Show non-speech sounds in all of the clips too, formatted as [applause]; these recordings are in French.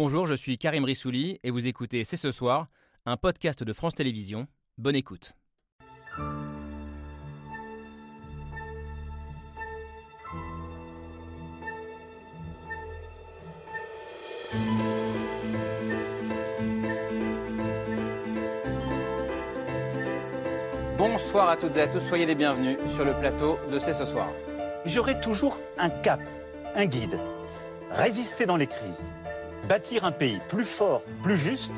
Bonjour, je suis Karim Rissouli et vous écoutez C'est ce soir, un podcast de France Télévisions. Bonne écoute. Bonsoir à toutes et à tous, soyez les bienvenus sur le plateau de C'est ce soir. J'aurai toujours un cap, un guide. Résister dans les crises, bâtir un pays plus fort, plus juste,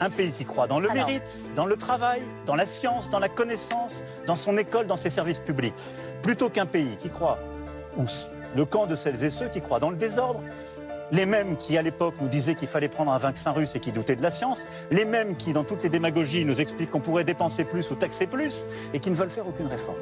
un pays qui croit dans le Alors. mérite, dans le travail, dans la science, dans la connaissance, dans son école, dans ses services publics, plutôt qu'un pays qui croit, ou le camp de celles et ceux qui croient dans le désordre, les mêmes qui à l'époque nous disaient qu'il fallait prendre un vaccin russe et qui doutaient de la science, les mêmes qui dans toutes les démagogies nous expliquent qu'on pourrait dépenser plus ou taxer plus et qui ne veulent faire aucune réforme.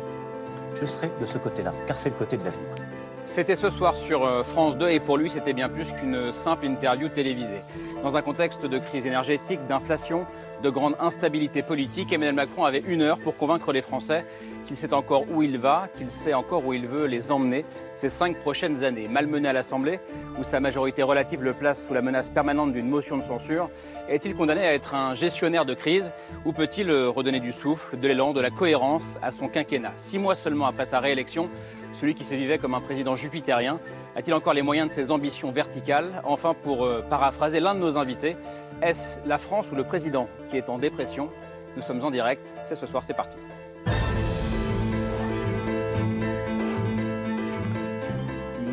Je serai de ce côté-là, car c'est le côté de l'avenir. C'était ce soir sur euh, France 2 et pour lui c'était bien plus qu'une simple interview télévisée. Dans un contexte de crise énergétique, d'inflation, de grande instabilité politique, Emmanuel Macron avait une heure pour convaincre les Français qu'il sait encore où il va, qu'il sait encore où il veut les emmener ces cinq prochaines années. Malmené à l'Assemblée, où sa majorité relative le place sous la menace permanente d'une motion de censure, est-il condamné à être un gestionnaire de crise ou peut-il euh, redonner du souffle, de l'élan, de la cohérence à son quinquennat? Six mois seulement après sa réélection, celui qui se vivait comme un président jupitérien a-t-il encore les moyens de ses ambitions verticales Enfin, pour euh, paraphraser l'un de nos invités, est-ce la France ou le président qui est en dépression Nous sommes en direct, c'est ce soir, c'est parti.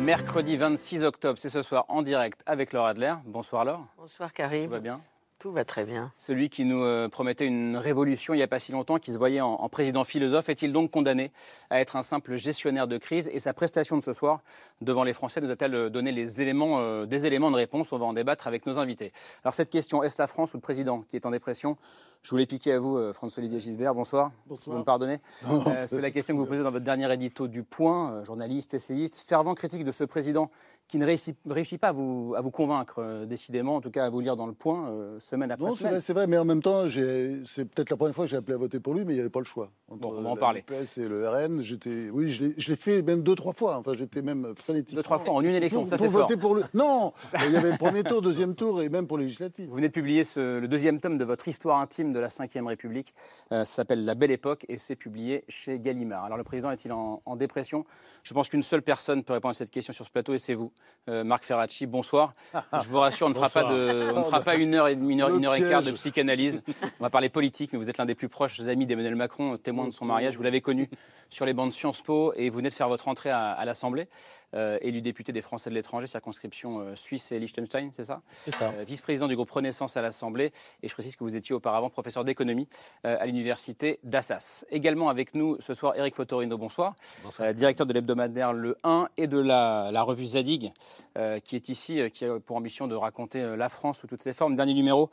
Mercredi 26 octobre, c'est ce soir en direct avec Laure Adler. Bonsoir Laure, Bonsoir Karim. tout va bien Tout va très bien. Celui qui nous euh, promettait une révolution il n'y a pas si longtemps, qui se voyait en, en président philosophe, est-il donc condamné à être un simple gestionnaire de crise Et sa prestation de ce soir devant les Français nous a-t-elle euh, donné les éléments, euh, des éléments de réponse? On va en débattre avec nos invités. Alors cette question, est-ce la France ou le président qui est en dépression? Je voulais piquer à vous, euh, François-Olivier Gisbert. Bonsoir. Bonsoir. Vous me pardonnez? Euh, C'est la question que vous posez dans votre dernier édito du Point, euh, journaliste, essayiste, fervent critique de ce président qui ne réussit, réussit pas à vous, à vous convaincre, euh, décidément, en tout cas à vous lire dans le Point, euh, semaine après Non, semaine. vrai, c'est vrai, mais en même temps, c'est peut-être la première fois que j'ai appelé à voter pour lui, mais il n'y avait pas le choix. Entre Bon, on va en parler. NUPES et le RN, j'étais, oui, je l'ai- fait même deux, trois fois. Enfin, j'étais même frénétique. Deux, trois fois en une élection, Pour, ça c'est fort. voter pour lui. Non, il y avait le premier tour, deuxième tour et même pour législative. Vous venez de publier ce- le deuxième tome de votre histoire intime de la Ve République. Euh, ça s'appelle La Belle Époque et c'est publié chez Gallimard. Alors le président est-il en, en dépression? Je pense qu'une seule personne peut répondre à cette question sur ce plateau et c'est vous, Euh, Marc Ferracci. Bonsoir. [laughs] Je vous rassure, on ne fera pas, de, on ne fera pas une heure et demie, une heure, Le une heure et quart de psychanalyse. On va parler politique, mais vous êtes l'un des plus proches amis d'Emmanuel Macron, témoin de son mariage. Vous l'avez connu sur les bancs de Sciences Po et vous venez de faire votre entrée à, à l'Assemblée, euh, élu député des Français de l'étranger, circonscription euh, Suisse et Liechtenstein, c'est ça? C'est ça. euh, vice-président du groupe Renaissance à l'Assemblée. Et je précise que vous étiez auparavant professeur d'économie euh, à l'université d'Assas. Également avec nous ce soir, Eric Fotorino, bonsoir. Euh, directeur de l'hebdomadaire Le 1 et de la, la revue Zadig, euh, qui est ici, euh, qui a pour ambition de raconter euh, la France sous toutes ses formes. Dernier numéro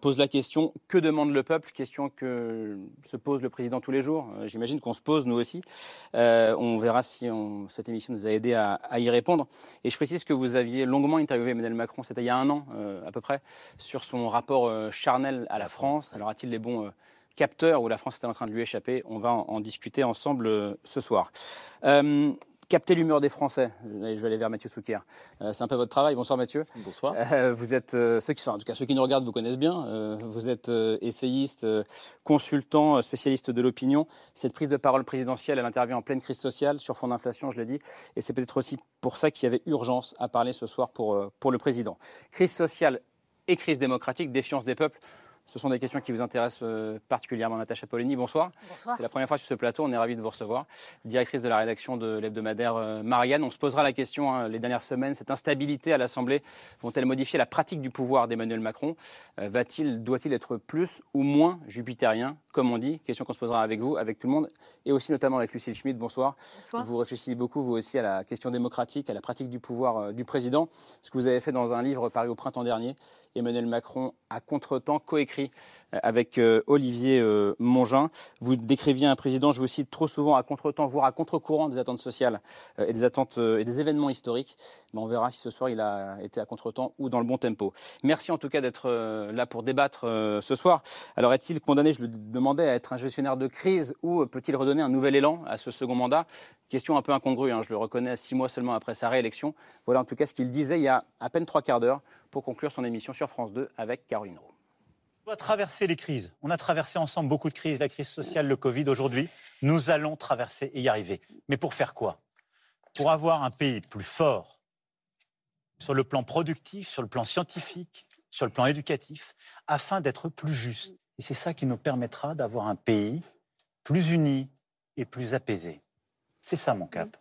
pose la question que demande le peuple? Question que se pose le président tous les jours. J'imagine qu'on se pose nous aussi. On verra si cette émission nous a aidé à, y répondre. Et je précise que vous aviez longuement interviewé Emmanuel Macron, c'était il y a un an à peu près, sur son rapport charnel à la France. Alors a-t-il les bons capteurs où la France était en train de lui échapper? On va en, discuter ensemble ce soir. Capter l'humeur des Français. Je vais aller vers Mathieu Souquier. Euh, c'est un peu votre travail. Bonsoir Mathieu. Bonsoir. Euh, vous êtes euh, ceux qui, en tout cas ceux qui nous regardent vous connaissent bien. Vous êtes essayiste, consultant, spécialiste de l'opinion. Cette prise de parole présidentielle, elle intervient en pleine crise sociale sur fond d'inflation, je l'ai dit, et c'est peut-être aussi pour ça qu'il y avait urgence à parler ce soir pour pour le président. Crise sociale et crise démocratique, défiance des peuples. Ce sont des questions qui vous intéressent euh, particulièrement, Natacha Polony. Bonsoir. Bonsoir. C'est la première fois sur ce plateau, on est ravis de vous recevoir. Directrice de la rédaction de l'hebdomadaire euh, Marianne, on se posera la question hein, les dernières semaines, cette instabilité à l'Assemblée, vont-elles modifier la pratique du pouvoir d'Emmanuel Macron? Euh, Va-t-il, doit-il être plus ou moins jupitérien, comme on dit Question qu'on se posera avec vous, avec tout le monde, et aussi notamment avec Lucille Schmitt. Bonsoir. Bonsoir. Vous réfléchissez beaucoup, vous aussi, à la question démocratique, à la pratique du pouvoir du président. Ce que vous avez fait dans un livre paru au printemps dernier, Emmanuel Macron, à contre-temps, coécrit écrit avec Olivier Mongin. Vous décriviez un président, je vous cite, trop souvent à contre-temps, voire à contre-courant des attentes sociales et des attentes et des événements historiques. Mais on verra si ce soir il a été à contre-temps ou dans le bon tempo. Merci en tout cas d'être là pour débattre ce soir. Alors est-il condamné, je le demandais, à être un gestionnaire de crise ou peut-il redonner un nouvel élan à ce second mandat? Question un peu incongrue, hein, je le reconnais, six mois seulement après sa réélection. Voilà en tout cas ce qu'il disait il y a à peine trois quarts d'heure pour conclure son émission sur France 2 avec Caroline Roux. On doit traverser les crises. On a traversé ensemble beaucoup de crises, la crise sociale, le Covid. Aujourd'hui, nous allons traverser et y arriver. Mais pour faire quoi? Pour avoir un pays plus fort sur le plan productif, sur le plan scientifique, sur le plan éducatif, afin d'être plus juste. Et c'est ça qui nous permettra d'avoir un pays plus uni et plus apaisé. C'est ça mon cap.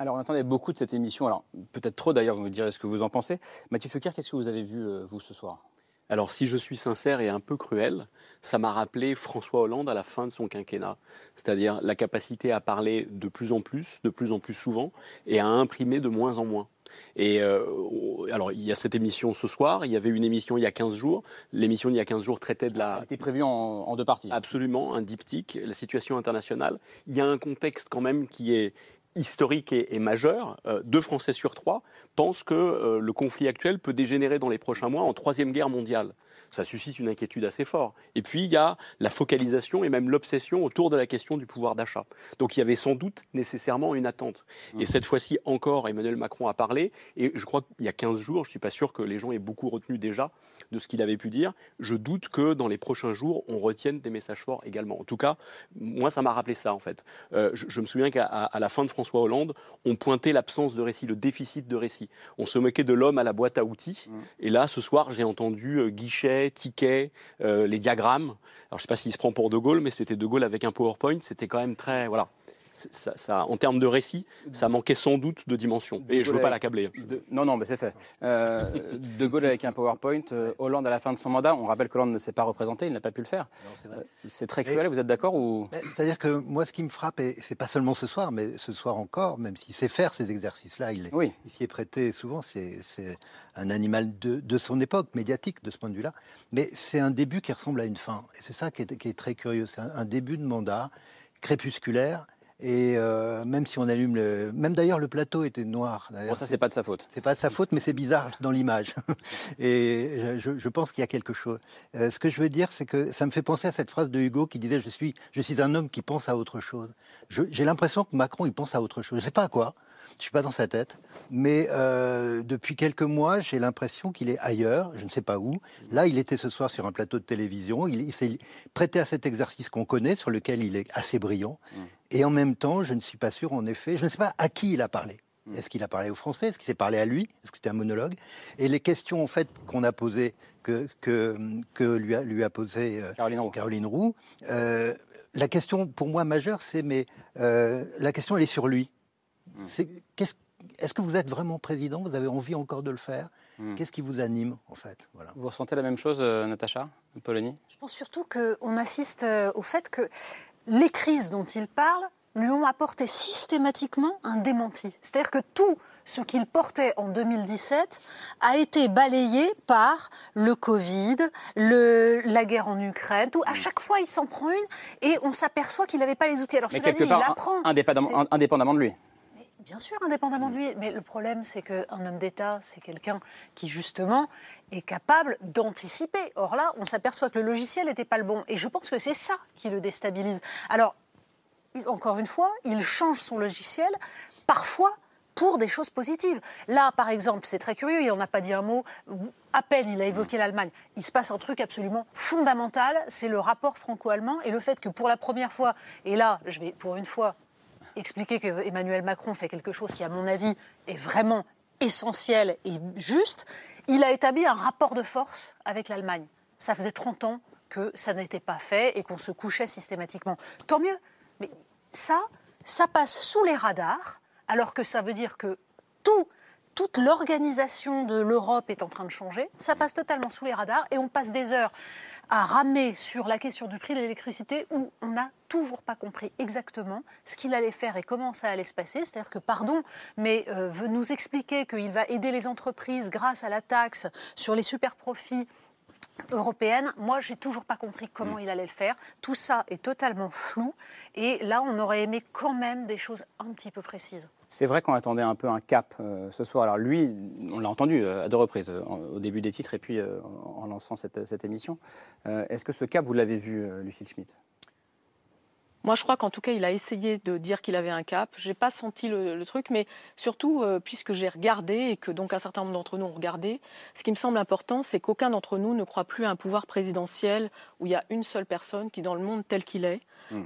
Alors, on attendait beaucoup de cette émission. Alors, peut-être trop d'ailleurs, vous me direz ce que vous en pensez. Mathieu Soukir, qu'est-ce que vous avez vu, euh, vous, ce soir? Alors si je suis sincère et un peu cruel, ça m'a rappelé François Hollande à la fin de son quinquennat, c'est-à-dire la capacité à parler de plus en plus, de plus en plus souvent, et à imprimer de moins en moins. Et euh, alors, il y a cette émission ce soir, il y avait une émission il y a 15 jours. L'émission il y a 15 jours traitait de la. Elle était prévue en, deux parties. Absolument, un diptyque, la situation internationale. Il y a un contexte quand même qui est historique et, majeur. Euh, deux Français sur trois pensent que euh, le conflit actuel peut dégénérer dans les prochains mois en troisième guerre mondiale ça suscite une inquiétude assez forte. Et puis, il y a la focalisation et même l'obsession autour de la question du pouvoir d'achat. Donc, il y avait sans doute nécessairement une attente. Et mmh. cette fois-ci encore, Emmanuel Macron a parlé. Et je crois qu'il y a 15 jours, je ne suis pas sûr que les gens aient beaucoup retenu déjà de ce qu'il avait pu dire. Je doute que dans les prochains jours, on retienne des messages forts également. En tout cas, moi, ça m'a rappelé ça, en fait. Euh, je, me souviens qu'à la fin de François Hollande, on pointait l'absence de récit, le déficit de récit. On se moquait de l'homme à la boîte à outils. Mmh. Et là, ce soir, j'ai entendu euh, Guichet, tickets, euh, les diagrammes. Alors je ne sais pas s'il se prend pour De Gaulle, mais c'était De Gaulle avec un PowerPoint. C'était quand même très voilà ça, en termes de récit, ça manquait sans doute de dimension. Et je ne veux pas l'accabler. non, non, mais c'est fait. Euh, de Gaulle avec un PowerPoint, euh, Hollande à la fin de son mandat, on rappelle que Hollande ne s'est pas représenté, il n'a pas pu le faire. Euh, c'est très cruel, vous êtes d'accord ou... C'est-à-dire que moi, ce qui me frappe, et c'est pas seulement ce soir, mais ce soir encore, même s'il sait faire ces exercices-là, il, s'y est prêté souvent, c'est un animal de, son époque, médiatique de ce point de vue-là, mais c'est un début qui ressemble à une fin. Et c'est ça qui est, très curieux, c'est un début de mandat crépusculaire et euh, même si on allume le. Même d'ailleurs, le plateau était noir. Bon, ça, c'est pas de sa faute. C'est pas de sa faute, mais c'est bizarre dans l'image. [laughs] et je, pense qu'il y a quelque chose. Euh, ce que je veux dire, c'est que ça me fait penser à cette phrase de Hugo qui disait Je suis, je suis un homme qui pense à autre chose. J'ai l'impression que Macron, il pense à autre chose. Je sais pas à quoi. Je suis pas dans sa tête, mais euh, depuis quelques mois, j'ai l'impression qu'il est ailleurs, je ne sais pas où. Là, il était ce soir sur un plateau de télévision. Il, s'est prêté à cet exercice qu'on connaît, sur lequel il est assez brillant. Mmh. Et en même temps, je ne suis pas sûr, en effet, je ne sais pas à qui il a parlé. Mmh. Est-ce qu'il a parlé aux Français? Est-ce qu'il s'est parlé à lui? Est-ce que c'était un monologue? Et les questions en fait qu'on a posées, que, que, que lui, a, lui a posé euh, Caroline Roux, euh, la question pour moi majeure, c'est mais la question elle est sur lui. Hmm. Est-ce que vous êtes vraiment président? Vous avez envie encore de le faire? Hmm. Qu'est-ce qui vous anime, en fait? Voilà. Vous ressentez la même chose, euh, Natacha Polony? Je pense surtout qu'on assiste euh, au fait que les crises dont il parle lui ont apporté systématiquement un démenti. C'est-à-dire que tout ce qu'il portait en 2017 a été balayé par le Covid, le, la guerre en Ukraine. Tout, à hmm. chaque fois, il s'en prend une et on s'aperçoit qu'il n'avait pas les outils. Alors, Mais quelque part, il apprend. indépendamment de lui. Bien sûr, indépendamment de lui. Mais le problème, c'est qu'un homme d'État, c'est quelqu'un qui, justement, est capable d'anticiper. Or là, on s'aperçoit que le logiciel n'était pas le bon. Et je pense que c'est ça qui le déstabilise. Alors, encore une fois, il change son logiciel, parfois pour des choses positives. Là, par exemple, c'est très curieux, il n'en a pas dit un mot. À peine il a évoqué l'Allemagne. Il se passe un truc absolument fondamental, c'est le rapport franco-allemand et le fait que pour la première fois, et là, je vais pour une fois expliquer que Emmanuel Macron fait quelque chose qui, à mon avis, est vraiment essentiel et juste. Il a établi un rapport de force avec l'Allemagne. Ça faisait 30 ans que ça n'était pas fait et qu'on se couchait systématiquement. Tant mieux. Mais ça, ça passe sous les radars, alors que ça veut dire que tout toute l'organisation de l'Europe est en train de changer. Ça passe totalement sous les radars et on passe des heures à ramer sur la question du prix de l'électricité où on n'a toujours pas compris exactement ce qu'il allait faire et comment ça allait se passer. C'est-à-dire que, pardon, mais euh, veut nous expliquer qu'il va aider les entreprises grâce à la taxe sur les super profits européenne. Moi, j'ai toujours pas compris comment il allait le faire. Tout ça est totalement flou. Et là, on aurait aimé quand même des choses un petit peu précises. C'est vrai qu'on attendait un peu un cap euh, ce soir. Alors lui, on l'a entendu euh, à deux reprises, euh, au début des titres et puis en lançant cette, cette émission. Est-ce que ce cap, vous l'avez vu, Lucille Schmitt? Moi, je crois qu'en tout cas, il a essayé de dire qu'il avait un cap. J'ai pas senti le, le truc, mais surtout, euh, puisque j'ai regardé et que donc un certain nombre d'entre nous ont regardé, ce qui me semble important, c'est qu'aucun d'entre nous ne croit plus à un pouvoir présidentiel où il y a une seule personne qui, dans le monde tel qu'il est,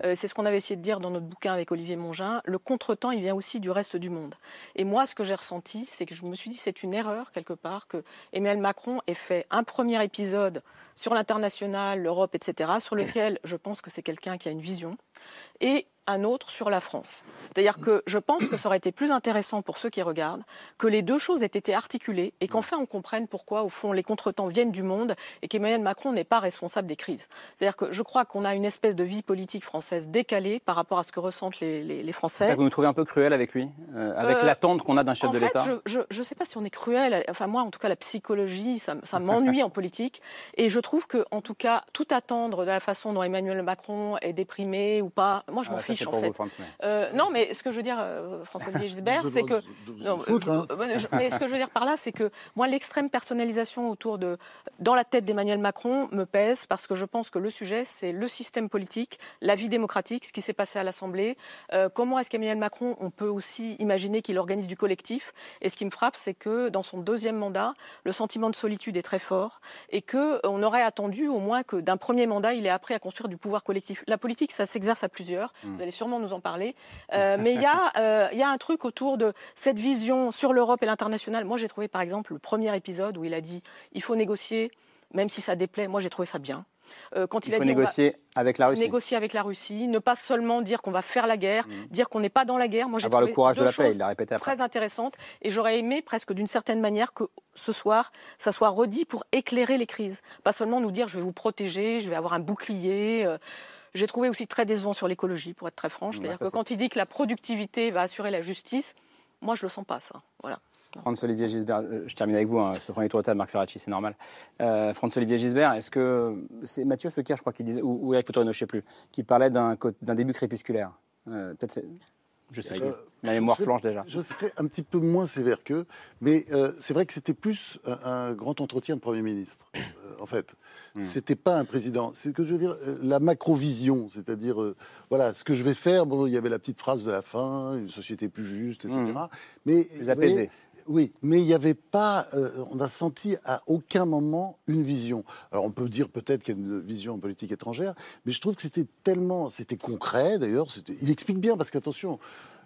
euh, c'est ce qu'on avait essayé de dire dans notre bouquin avec Olivier Mongin, le contretemps, il vient aussi du reste du monde. Et moi, ce que j'ai ressenti, c'est que je me suis dit, c'est une erreur quelque part que Emmanuel Macron ait fait un premier épisode sur l'international, l'Europe, etc., sur lequel je pense que c'est quelqu'un qui a une vision et un autre sur la France. C'est-à-dire que je pense que ça aurait été plus intéressant pour ceux qui regardent que les deux choses aient été articulées et qu'enfin on comprenne pourquoi, au fond, les contretemps viennent du monde et qu'Emmanuel Macron n'est pas responsable des crises. C'est-à-dire que je crois qu'on a une espèce de vie politique française décalée par rapport à ce que ressentent les, les- les Français. Vous nous trouvez un peu cruel avec lui, euh, avec Euh, l'attente qu'on a d'un chef En de l'État je ne sais pas si on est cruel. Enfin, moi, en tout cas, la psychologie, ça, [laughs] m'ennuie en politique. Et je trouve que, en tout cas, tout attendre de la façon dont Emmanuel Macron est déprimé ou pas, moi, je m'en fiche, en fait. Euh, non, mais ce que je veux dire, euh, François-Olivier Gisbert, c'est que. Non, foutre, hein. euh, je- mais ce que je veux dire par là, c'est que moi, l'extrême personnalisation autour de, dans la tête d'Emmanuel Macron me pèse parce que je pense que le sujet, c'est le système politique, la vie démocratique, ce qui s'est passé à l'Assemblée. Euh, comment est-ce qu'Emmanuel Macron, on peut aussi imaginer qu'il organise du collectif? Et ce qui me frappe, c'est que dans son deuxième mandat, le sentiment de solitude est très fort et que on aurait attendu au moins que d'un premier mandat, il ait appris à construire du pouvoir collectif. La politique, ça s'exerce à plusieurs. Vous allez sûrement nous en parler. Euh, mais il y, a, euh, il y a un truc autour de cette vision sur l'Europe et l'international. Moi, j'ai trouvé par exemple le premier épisode où il a dit il faut négocier, même si ça déplaît. Moi, j'ai trouvé ça bien. Euh, quand il, Il a faut dit on va- négocier avec la Russie. négocier avec la Russie, ne pas seulement dire qu'on va faire la guerre, dire qu'on n'est pas dans la guerre. Moi, j'ai Avoir le courage de la paix, il l'a répété après. Très intéressante. Et j'aurais aimé presque d'une certaine manière que ce soir, ça soit redit pour éclairer les crises. Pas seulement nous dire je vais vous protéger, je vais avoir un bouclier. euh, J'ai trouvé aussi très décevant sur l'écologie, pour être très franche. Bah, C'est-à-dire que quand il dit que la productivité va assurer la justice, moi, je le sens pas, ça. Voilà. Franz-Olivier Gisbert, euh, je termine avec vous, hein, ce premier tour de table, Marc Ferracci, c'est normal. Euh, Franz-Olivier Gisbert, est-ce que c'est Mathieu Sequer, je crois, qui disait, ou, ou Eric Fotorino, je ne sais plus, qui parlait d'un début crépusculaire Euh, Peut-être c'est. Je sais, Euh, la mémoire serais- flanche déjà. Je serais un petit peu moins sévère qu'eux, mais euh, c'est vrai que c'était plus un, un grand entretien de Premier ministre, euh, en fait. Hmm. C'était pas un président. C'est ce que je veux dire, euh, la macrovision, c'est-à-dire, voilà, ce que je vais faire, bon, il y avait la petite phrase de la fin, une société plus juste, etc. Hmm. Mais, vous voyez. Oui, mais il n'y avait pas, euh, on a senti à aucun moment une vision. Alors on peut dire peut-être qu'il y a une vision en politique étrangère, mais je trouve que c'était tellement, c'était concret d'ailleurs, il explique bien parce qu'attention,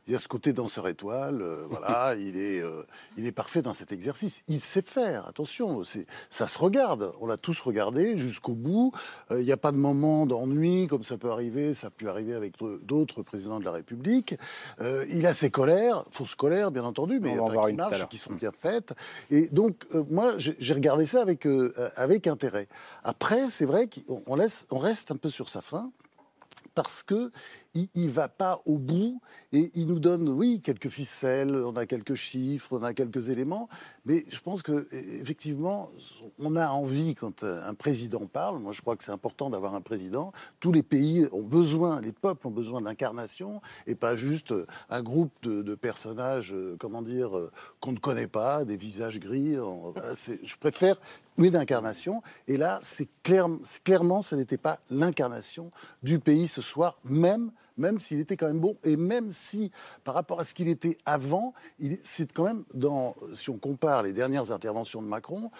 il y a ce côté danseur étoile, euh, [laughs] voilà, il est, euh, il est parfait dans cet exercice. Il sait faire, attention, ça se regarde. On l'a tous regardé jusqu'au bout. Euh, Il n'y a pas de moment d'ennui comme ça peut arriver, ça a pu arriver avec d'autres présidents de la République. Il a ses colères, fausses colères bien entendu, mais enfin, qui marchent, qui sont bien faites. Et donc, moi, j'ai regardé ça avec, avec intérêt. Après, c'est vrai qu'on on laisse, on reste un peu sur sa faim parce que il, il va pas au bout et il nous donne, oui, quelques ficelles, on a quelques chiffres, on a quelques éléments, mais je pense que e- effectivement, on a envie quand euh, un président parle. Moi, je crois que c'est important d'avoir un président. Tous les pays ont besoin, les peuples ont besoin d'incarnation et pas juste euh, un groupe de, personnages, euh, comment dire, qu'on ne connaît pas, des visages gris. Je préfère une incarnation. Et là, c'est clair, c'est- clairement, ce n'était pas l'incarnation du pays ce soir, même, même s'il était quand même bon, et même si, par rapport à ce qu'il était avant, c'est quand même, dans, si on compare les dernières interventions de Macron,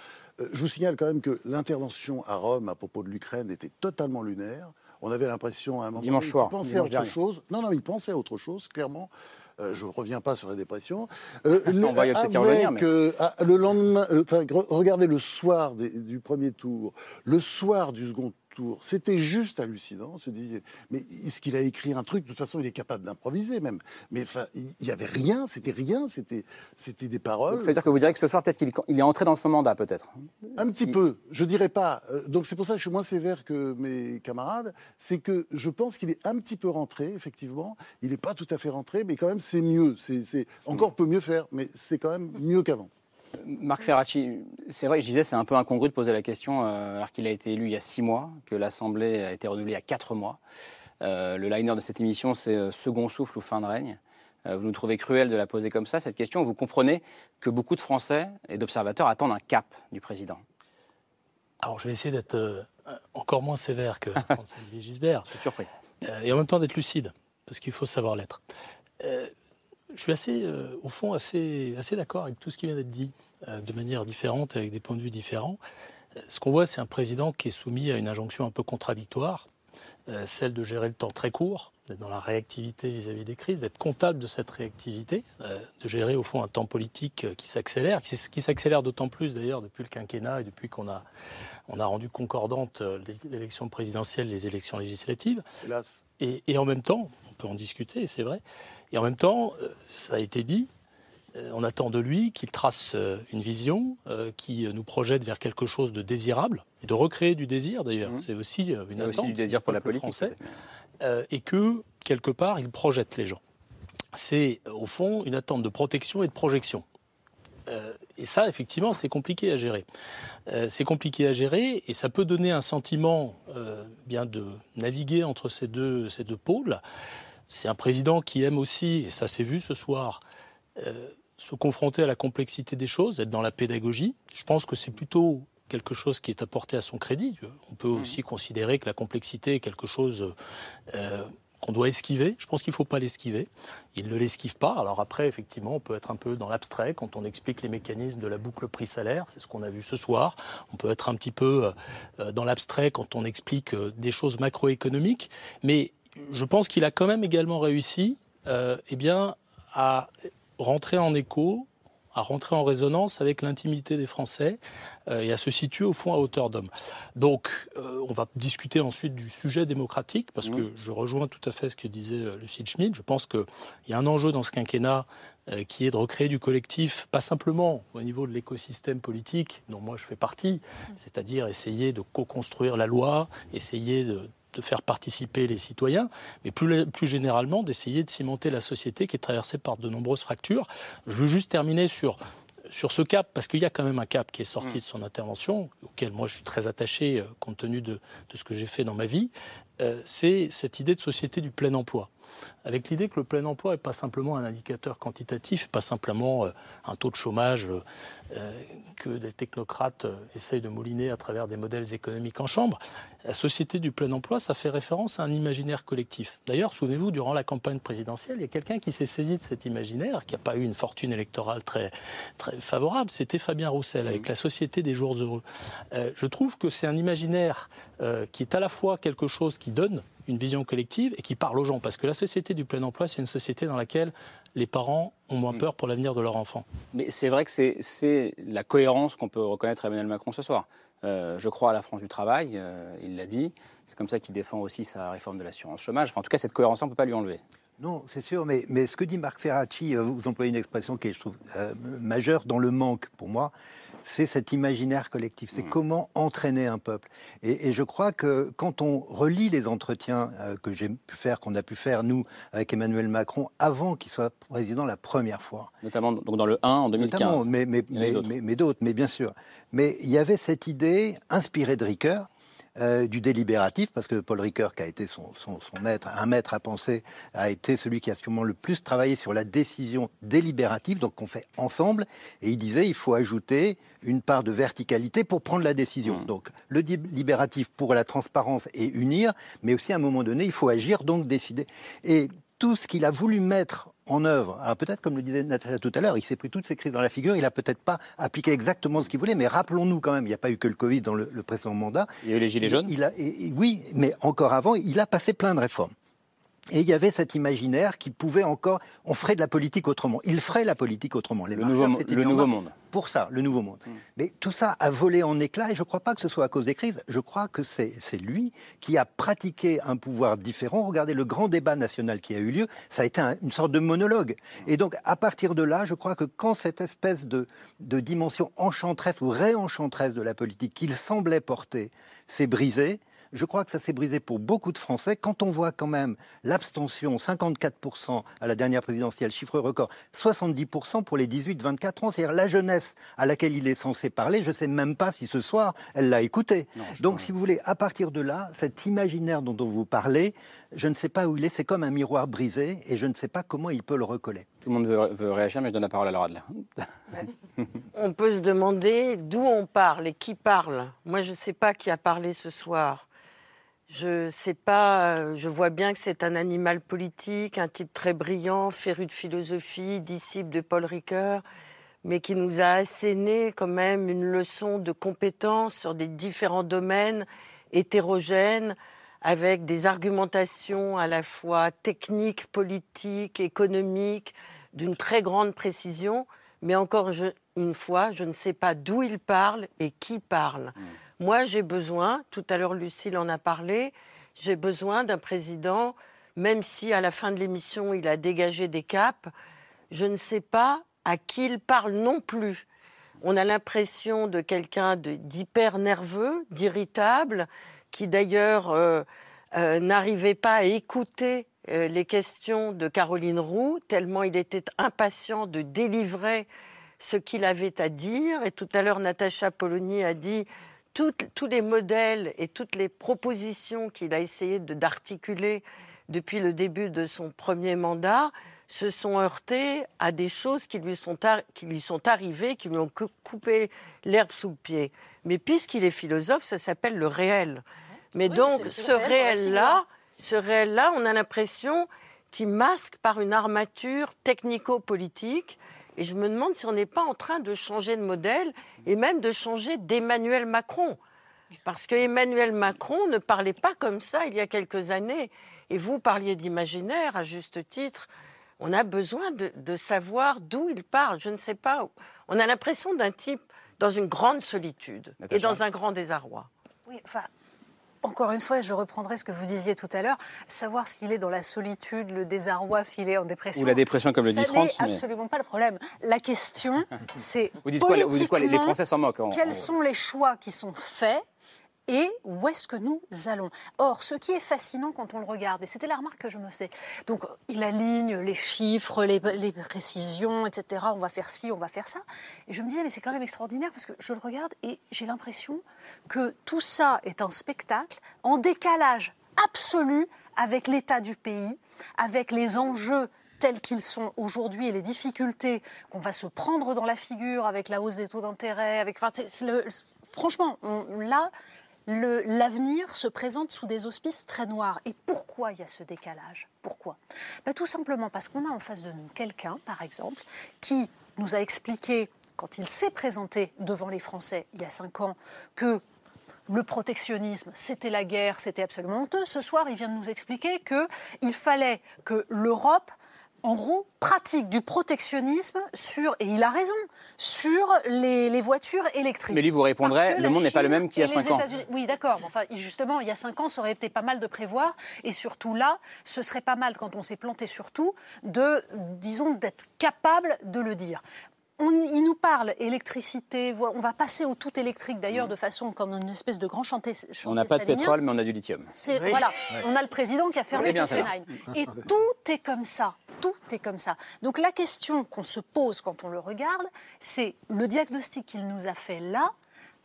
euh, je vous signale quand même que l'intervention à Rome à propos de l'Ukraine était totalement lunaire. On avait l'impression à un moment Dimanche donné soir, qu'il pensait à autre dernier. chose. Non, non, il pensait à autre chose, clairement. Euh, je ne reviens pas sur la dépression. Euh, On va y- avec, revenir, mais- euh, ah, le lendemain, regardez le soir des- du premier tour, le soir du second tour, c'était juste hallucinant. On se disait, mais est-ce qu'il a écrit un truc? De toute façon, il est capable d'improviser même. Mais enfin, il n'y avait rien, c'était rien, c'était, des paroles. Donc, ça veut dire que vous direz que ce soir, peut-être qu'il il est entré dans son mandat, peut-être. Un Si- petit peu, je dirais pas. Euh, Donc c'est pour ça que je suis moins sévère que mes camarades. C'est que je pense qu'il est un petit peu rentré, effectivement. Il n'est pas tout à fait rentré, mais quand même c'est mieux. C'est c'est- encore peut mieux faire, mais c'est quand même mieux qu'avant. Marc Ferracci, c'est vrai, je disais, c'est un peu incongru de poser la question euh, alors qu'il a été élu il y a six mois, que l'Assemblée a été renouvelée il y a quatre mois. Euh, le liner de cette émission, c'est euh, second souffle ou fin de règne. vous nous trouvez cruel de la poser comme ça, cette question. Vous comprenez que beaucoup de Français et d'observateurs attendent un cap du président. Alors, je vais essayer d'être encore moins sévère que [laughs] François-Olivier Gisbert. Je suis surpris. et en même temps d'être lucide, parce qu'il faut savoir l'être je suis assez, euh, au fond, assez, d'accord avec tout ce qui vient d'être dit, euh, de manière différente, avec des points de vue différents. Euh, ce qu'on voit, c'est un président qui est soumis à une injonction un peu contradictoire, celle de gérer le temps très court, d'être dans la réactivité vis-à-vis des crises, d'être comptable de cette réactivité, de gérer au fond un temps politique qui s'accélère, qui, s'accélère d'autant plus d'ailleurs depuis le quinquennat et depuis qu'on a, on a rendu concordante l'élection présidentielle, les élections législatives. Hélas. Et, et en même temps, on peut en discuter, c'est vrai, et en même temps, euh, ça a été dit, euh, on attend de lui qu'il trace euh, une vision qui nous projette vers quelque chose de désirable et de recréer du désir d'ailleurs. Mmh. C'est aussi une attente. aussi du désir pour la politique. Français, et que quelque part il projette les gens. C'est au fond une attente de protection et de projection. et ça, effectivement, c'est compliqué à gérer. c'est compliqué à gérer et ça peut donner un sentiment bien de naviguer entre ces deux, ces deux pôles. C'est un président qui aime aussi, et ça s'est vu ce soir, euh, se confronter à la complexité des choses, être dans la pédagogie. Je pense que c'est plutôt quelque chose qui est apporté à son crédit. On peut mmh. aussi considérer que la complexité est quelque chose euh, qu'on doit esquiver. Je pense qu'il ne faut pas l'esquiver. Il ne l'esquive pas. Alors après, effectivement, on peut être un peu dans l'abstrait quand on explique les mécanismes de la boucle prix-salaire. C'est ce qu'on a vu ce soir. On peut être un petit peu euh, dans l'abstrait quand on explique des choses macroéconomiques. Mais je pense qu'il a quand même également réussi euh, eh bien, à rentrer en écho, à rentrer en résonance avec l'intimité des Français euh, et à se situer au fond à hauteur d'homme. Donc, euh, on va discuter ensuite du sujet démocratique, parce que je rejoins tout à fait ce que disait Lucille Schmidt. Je pense qu'il y a un enjeu dans ce quinquennat qui est de recréer du collectif, pas simplement au niveau de l'écosystème politique dont moi je fais partie, c'est-à-dire essayer de co-construire la loi, essayer de de faire participer les citoyens, mais plus, plus généralement d'essayer de cimenter la société qui est traversée par de nombreuses fractures. Je veux juste terminer sur sur ce cap, parce qu'il y a quand même un cap qui est sorti mm. de son intervention, auquel moi je suis très attaché euh, compte tenu de, de, ce que j'ai fait dans ma vie, euh, c'est cette idée de société du plein emploi avec l'idée que le plein emploi n'est pas simplement un indicateur quantitatif, pas simplement euh, un taux de chômage euh, que des technocrates essayent de mouliner à travers des modèles économiques en chambre. La société du plein emploi, ça fait référence à un imaginaire collectif. D'ailleurs, souvenez-vous, durant la campagne présidentielle, il y a quelqu'un qui s'est saisi de cet imaginaire, qui n'a pas eu une fortune électorale très, très favorable, c'était Fabien Roussel, avec la société des jours heureux. je trouve que c'est un imaginaire qui est à la fois quelque chose qui donne une vision collective et qui parle aux gens. Parce que la société du plein emploi, c'est une société dans laquelle les parents ont moins mm. peur pour l'avenir de leur enfant. Mais c'est vrai que c'est la cohérence qu'on peut reconnaître à Emmanuel Macron ce soir. Euh, je crois à la France du travail, euh, il l'a dit. C'est comme ça qu'il défend aussi sa réforme de l'assurance chômage. en tout cas, cette cohérence, on ne peut pas lui enlever. Non, c'est sûr, mais, mais, ce que dit Marc Ferracci, euh, vous employez une expression qui est, je trouve, majeure dans le manque pour moi, c'est cet imaginaire collectif, c'est mmh. comment entraîner un peuple. Et, je crois que quand on relit les entretiens euh, que j'ai pu faire, qu'on a pu faire, nous, avec Emmanuel Macron, avant qu'il soit président la première fois. Notamment donc dans le 1 en 2015. Notamment, mais, mais, mais d'autres, mais bien sûr. Mais il y avait cette idée inspirée de Ricoeur, euh, du délibératif, parce que Paul Ricoeur, qui a été son, son, maître, un maître à penser, a été celui qui a sûrement le plus travaillé sur la décision délibérative, donc qu'on fait ensemble. Et il disait, il faut ajouter une part de verticalité pour prendre la décision. Mmh. Donc le délibératif pour la transparence et unir, mais aussi à un moment donné, il faut agir, donc décider. Et tout ce qu'il a voulu mettre en œuvre. Alors peut-être, comme le disait Natacha tout à l'heure, il s'est pris toutes ses crises dans la figure, il n'a peut-être pas appliqué exactement ce qu'il voulait, mais rappelons-nous quand même, il n'y a pas eu que le Covid dans le, précédent mandat. Il y a eu les Gilets jaunes il a, Oui, mais encore avant, il a passé plein de réformes. Et il y avait cet imaginaire qui pouvait encore, on ferait de la politique autrement. Il ferait la politique autrement. Les le nouveau, le nouveau monde. Pour ça, le nouveau monde. Mm. Mais tout ça a volé en éclats et je ne crois pas que ce soit à cause des crises. Je crois que c'est lui qui a pratiqué un pouvoir différent. Regardez le grand débat national qui a eu lieu. Ça a été une sorte de monologue. Mm. Et donc, à partir de là, je crois que quand cette espèce de, de dimension enchanteresse ou réenchanteresse de la politique qu'il semblait porter s'est brisée, je crois que ça s'est brisé pour beaucoup de Français. Quand on voit quand même l'abstention, 54% à la dernière présidentielle, chiffre record, 70% pour les 18-24 ans, c'est-à-dire la jeunesse à laquelle il est censé parler, je ne sais même pas si ce soir elle l'a écouté. Donc si vous voulez, à partir de là, cet imaginaire dont vous parlez, je ne sais pas où il est, c'est comme un miroir brisé et je ne sais pas comment il peut le recoller. Tout le monde veut, réagir, mais je donne la parole à Laura [laughs] on peut se demander d'où on parle et qui parle. Moi, je ne sais pas qui a parlé ce soir. Je sais pas, euh, je vois bien que c'est un animal politique, un type très brillant, féru de philosophie, disciple de Paul Ricoeur, mais qui nous a asséné quand même une leçon de compétence sur des différents domaines hétérogènes, avec des argumentations à la fois techniques, politiques, économiques, d'une très grande précision. Mais encore une fois, je ne sais pas d'où il parle et qui parle. Mm. Moi, j'ai besoin, tout à l'heure Lucille en a parlé, j'ai besoin d'un président, même si à la fin de l'émission il a dégagé des caps, je ne sais pas à qui il parle non plus. On a l'impression de quelqu'un d'hyper nerveux, d'irritable, qui d'ailleurs euh, euh, n'arrivait pas à écouter euh, les questions de Caroline Roux, tellement il était impatient de délivrer ce qu'il avait à dire. Et tout à l'heure, Natacha Polony a dit tous les modèles et toutes les propositions qu'il a essayé d'articuler depuis le début de son premier mandat se sont heurtés à des choses qui lui sont, qui lui sont arrivées, qui lui ont coupé l'herbe sous le pied. Mais puisqu'il est philosophe, ça s'appelle le réel. Mais donc, ce réel-là, ce réel-là, on a l'impression qu'il masque par une armature technico-politique et je me demande si on n'est pas en train de changer de modèle et même de changer d'Emmanuel Macron. Parce que Emmanuel Macron ne parlait pas comme ça il y a quelques années. Et vous parliez d'imaginaire, à juste titre. On a besoin de, savoir d'où il parle. Je ne sais pas. On a l'impression d'un type dans une grande solitude et dans un grand désarroi. Oui, enfin, encore une fois, je reprendrai ce que vous disiez tout à l'heure, savoir s'il est dans la solitude, le désarroi, s'il est en dépression. Ou la dépression, comme le dit France. n'est absolument pas le problème. La question, [laughs] c'est. Vous dites quoi, vous dites quoi Les Français s'en moquent. quels sont les choix qui sont faits et où est-ce que nous allons? Or, ce qui est fascinant quand on le regarde, et c'était la remarque que je me faisais, donc il aligne les chiffres, les, précisions, etc. On va faire ci, on va faire ça. Et je me disais, mais c'est quand même extraordinaire parce que je le regarde et j'ai l'impression que tout ça est un spectacle en décalage absolu avec l'état du pays, avec les enjeux tels qu'ils sont aujourd'hui et les difficultés qu'on va se prendre dans la figure avec la hausse des taux d'intérêt, avec, franchement, là, l'avenir se présente sous des auspices très noirs. Et pourquoi il y a ce décalage? Pourquoi? Ben, Tout simplement parce qu'on a en face de nous quelqu'un, par exemple, qui nous a expliqué, quand il s'est présenté devant les Français il y a cinq ans, que le protectionnisme, c'était la guerre, c'était absolument honteux. Ce soir, il vient de nous expliquer qu'il fallait que l'Europe en gros, pratique du protectionnisme sur, et il a raison, sur les, voitures électriques. Mais lui vous répondrez, le monde n'est pas le même qu'il y a 5 ans. Oui, d'accord. Enfin, justement, il y a 5 ans, ça aurait été pas mal de prévoir. Et surtout là, ce serait pas mal, quand on s'est planté surtout, de, disons, d'être capable de le dire il nous parle électricité, on va passer au tout électrique d'ailleurs mm. de façon comme une espèce de grand chantier. on n'a pas de pétrole, mais on a du lithium. Voilà, on a le président qui a fermé Fessenheim. Et tout est comme ça, tout est comme ça. Donc la question qu'on se pose quand on le regarde, c'est le diagnostic qu'il nous a fait là,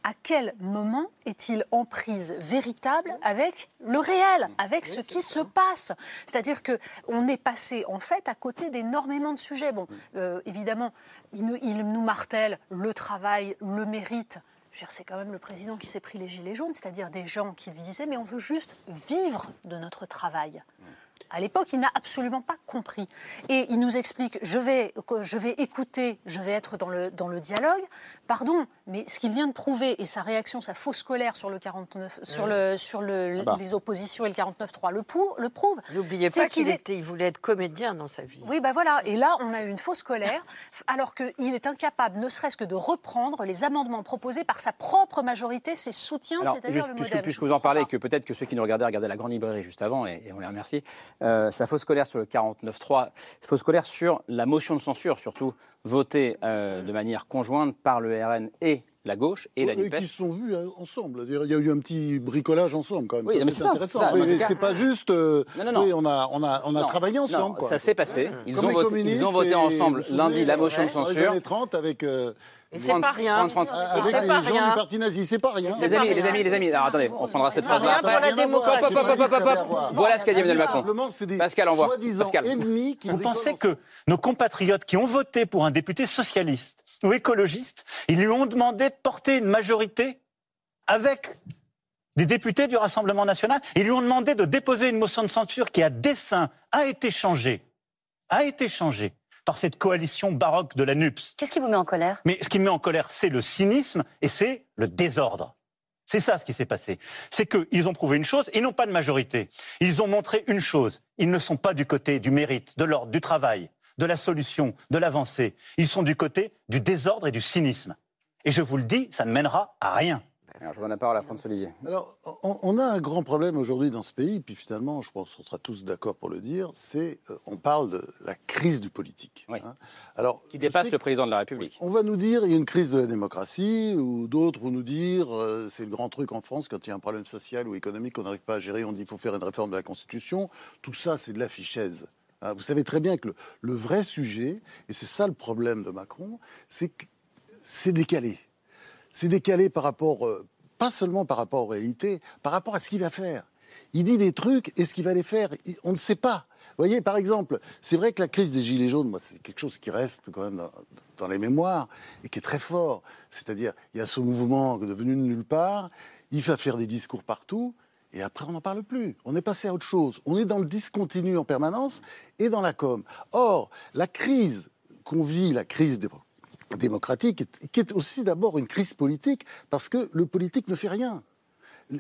à quel moment est-il en prise véritable avec le réel, avec ce qui se passe? C'est-à-dire que on est passé en fait à côté d'énormément de sujets. Bon, euh, évidemment, il nous, il nous martèle le travail, le mérite. C'est quand même le président qui s'est pris les gilets jaunes, c'est-à-dire des gens qui lui disaient mais on veut juste vivre de notre travail. À l'époque, il n'a absolument pas compris. Et il nous explique, je vais, je vais écouter, je vais être dans le, dans le dialogue. Pardon, mais ce qu'il vient de prouver, et sa réaction, sa fausse colère sur, le 49, sur, le, sur le, ah bah. les oppositions et le 49-3 le, le prouve. N'oubliez pas qu'il était, il voulait être comédien dans sa vie. Oui, ben voilà. Et là, on a eu une fausse colère, [laughs] alors qu'il est incapable, ne serait-ce que de reprendre les amendements proposés par sa propre majorité, ses soutiens, c'est-à-dire le puisque, Puisque vous en parlez, que peut-être que ceux qui nous regardaient regardaient la grande librairie juste avant, et, et on les remercie, euh, sa fausse colère sur le 49.3, fausse colère sur la motion de censure, surtout votée euh, de manière conjointe par le RN et la gauche et la NUPES. qui se sont vus hein, ensemble. Il y a eu un petit bricolage ensemble quand même. Oui, c'est intéressant. c'est pas juste. euh, Non, non, non. oui, on a, on a, on a travaillé ensemble. quoi. ça s'est passé. Ils Comme ont voté, ils ont voté ensemble lundi la motion de ouais, Dans les censure. années 30 avec. euh, Et c'est pas 30, rien. 30, 30. avec c'est les pas gens rien. du parti nazi, c'est pas rien. Les amis, les amis, les amis. Alors attendez, on prendra cette phrase-là après. la démocratie. Hop, hop, hop, hop, hop, hop, hop. Voilà ce qu'a dit Emmanuel Macron. Pascal, envoie. Pascal. ennemis qui Vous pensez que nos compatriotes qui ont voté pour un député socialiste ou écologiste, ils lui ont demandé de porter une majorité avec des députés du Rassemblement national? Ils lui ont demandé de déposer une motion de censure qui, à dessein, a été changée, a été changée par cette coalition baroque de la NUPS. Qu'est-ce qui vous met en colère? Mais ce qui me met en colère, c'est le cynisme et c'est le désordre. C'est ça ce qui s'est passé. C'est qu'ils ont prouvé une chose, ils n'ont pas de majorité. Ils ont montré une chose, ils ne sont pas du côté du mérite, de l'ordre, du travail, de la solution, de l'avancée. Ils sont du côté du désordre et du cynisme. Et je vous le dis, ça ne mènera à rien. Alors, je donne la parole à François Olivier. Alors, on, a un grand problème aujourd'hui dans ce pays, puis finalement, je pense qu'on sera tous d'accord pour le dire, c'est euh, on parle de la crise du politique. Oui. hein. Alors, Qui dépasse le président de la République. On va nous dire il y a une crise de la démocratie, ou d'autres vont nous dire euh, c'est le grand truc en France quand il y a un problème social ou économique qu'on n'arrive pas à gérer, on dit qu'il faut faire une réforme de la Constitution. Tout ça, c'est de l'affichaise. Hein, vous savez très bien que le, le vrai sujet, et c'est ça le problème de Macron, c'est que c'est décalé. C'est décalé par rapport, euh, pas seulement par rapport aux réalités, par rapport à ce qu'il va faire. Il dit des trucs et ce qu'il va les faire, on ne sait pas. Vous voyez, par exemple, c'est vrai que la crise des Gilets jaunes, moi, c'est quelque chose qui reste quand même dans, dans les mémoires et qui est très fort. C'est-à-dire, il y a ce mouvement devenu de nulle part, il va faire des discours partout, et après, on n'en parle plus. On est passé à autre chose. On est dans le discontinu en permanence et dans la com. Or, la crise qu'on vit, la crise des démocratique, qui est aussi d'abord une crise politique, parce que le politique ne fait rien.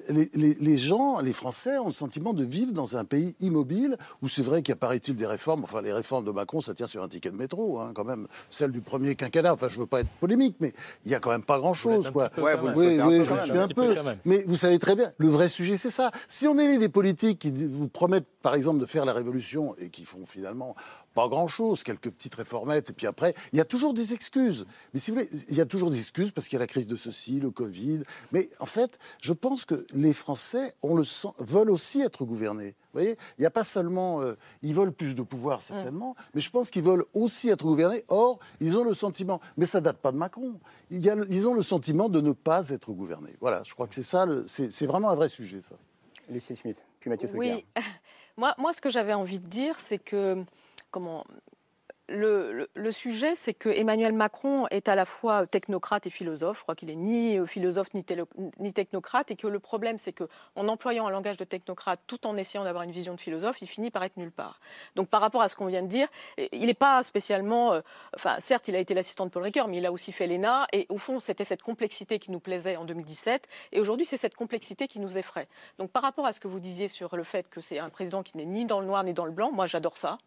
Les, les- les gens, les Français ont le sentiment de vivre dans un pays immobile où c'est vrai qu'il apparaît-il des réformes. Enfin, les réformes de Macron, ça tient sur un ticket de métro, hein, quand même. Celle du premier quinquennat. Enfin, je veux pas être polémique, mais il y a quand même pas grand-chose, quoi. Ouais, vous Oui, oui, je suis un peu. Mais vous savez très bien, le vrai sujet, c'est ça. Si on élit des politiques qui vous promettent, par exemple, de faire la révolution et qui font finalement pas grand-chose, quelques petites réformettes, et puis après, il y a toujours des excuses. Mais si vous voulez, il y a toujours des excuses parce qu'il y a la crise de ceci, le Covid. Mais en fait, je pense que les Français on le sent, veulent aussi être gouvernés. Vous voyez, il n'y a pas seulement, euh, ils veulent plus de pouvoir certainement, mais je pense qu'ils veulent aussi être gouvernés. Or, ils ont le sentiment, mais ça date pas de Macron. Il y a ils ont le sentiment de ne pas être gouvernés. Voilà, je crois que c'est ça, le- c'est c'est vraiment un vrai sujet, ça. Lucille Smith, puis Mathieu Souguer. Oui, [laughs] moi, moi, ce que j'avais envie de dire, c'est que comment le, sujet, c'est que Emmanuel Macron est à la fois technocrate et philosophe. Je crois qu'il est ni euh, philosophe ni, technocrate, et que le problème, c'est que en employant un langage de technocrate, tout en essayant d'avoir une vision de philosophe, il finit par être nulle part. Donc, par rapport à ce qu'on vient de dire, il n'est pas spécialement. euh, enfin, certes, il a été l'assistant de Paul Ricoeur, mais il a aussi fait l'ENA, et au fond, c'était cette complexité qui nous plaisait en 2017, et aujourd'hui, c'est cette complexité qui nous effraie. Donc, par rapport à ce que vous disiez sur le fait que c'est un président qui n'est ni dans le noir ni dans le blanc, moi, j'adore ça.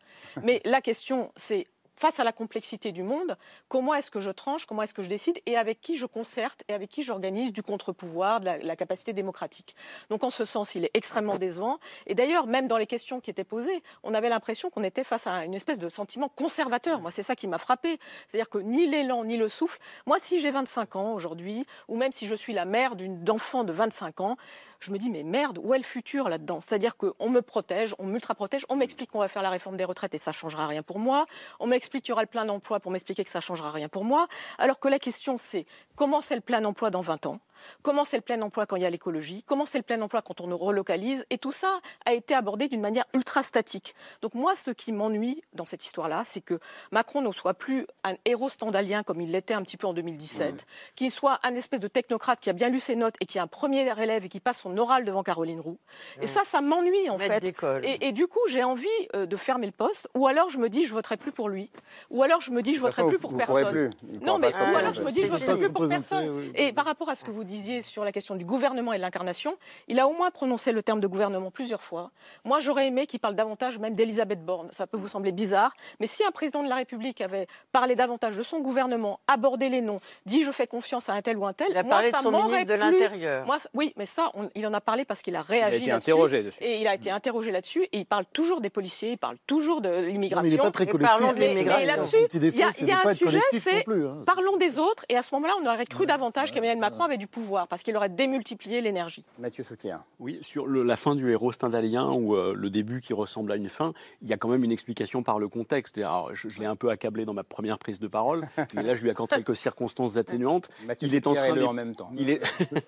Mais la question, c'est face à la complexité du monde, comment est-ce que je tranche, comment est-ce que je décide et avec qui je concerte et avec qui j'organise du contre-pouvoir, de la, capacité démocratique. Donc en ce sens, il est extrêmement décevant. Et d'ailleurs, même dans les questions qui étaient posées, on avait l'impression qu'on était face à une espèce de sentiment conservateur. Moi, c'est ça qui m'a frappé. C'est-à-dire que ni l'élan, ni le souffle. Moi, si j'ai 25 ans aujourd'hui, ou même si je suis la mère d'une d'enfant de 25 ans, je me dis, mais merde, où est le futur là-dedans? C'est-à-dire qu'on me protège, on m'ultra-protège, on m'explique qu'on va faire la réforme des retraites et ça changera rien pour moi. On m'explique qu'il y aura le plein d'emploi pour m'expliquer que ça changera rien pour moi. Alors que la question, c'est comment c'est le plein emploi dans 20 ans? Comment c'est le plein emploi quand il y a l'écologie? Comment c'est le plein emploi quand on nous relocalise? Et tout ça a été abordé d'une manière ultra statique. Donc moi, ce qui m'ennuie dans cette histoire-là, c'est que Macron ne soit plus un héros standalien comme il l'était un petit peu en 2017, qu'il soit un espèce de technocrate qui a bien lu ses notes et qui est un premier élève et qui passe son oral devant Caroline Roux. Et ça, ça m'ennuie en Maître fait. Et, et du coup, j'ai envie euh, de fermer le poste, ou alors je me dis je voterai plus pour lui, ou alors je me dis je voterai plus pour personne. plus. Non, mais ou alors je me dis je voterai plus pour personne. Et par rapport à ce que vous disiez sur la question du gouvernement et de l'incarnation, il a au moins prononcé le terme de gouvernement plusieurs fois. Moi, j'aurais aimé qu'il parle davantage même d'Elisabeth Borne. Ça peut vous sembler bizarre, mais si un président de la République avait parlé davantage de son gouvernement, abordé les noms, dit je fais confiance à un tel ou un tel, Il a moi, parlé ça de son ministre de l'Intérieur. Moi, oui, mais ça, on- il en a parlé parce qu'il a Il a réagi été interrogé dessus. Et il a été interrogé là-dessus, et il parle toujours des policiers, il parle toujours de l'immigration. mais il n'est pas très Et collectif. parlons de Mais- l'immigration. mais Son là-dessus, il y a- y a de un sujet, c'est non plus, hein. Parlons des autres, et à ce moment-là, on aurait cru davantage qu'Emmanuel Macron avait du pouvoir, parce qu'il aurait démultiplié l'énergie. Mathieu Souquier. Oui, sur le- la fin du héros stendhalien ou euh, le début qui ressemble à une fin, il y a quand même une explication par le contexte. Et alors, je je l'ai un peu accablé dans ma première prise de parole, [laughs] mais là, je lui accorde quelques circonstances atténuantes. Mathieu Il est en train d'é- en même temps. Il est...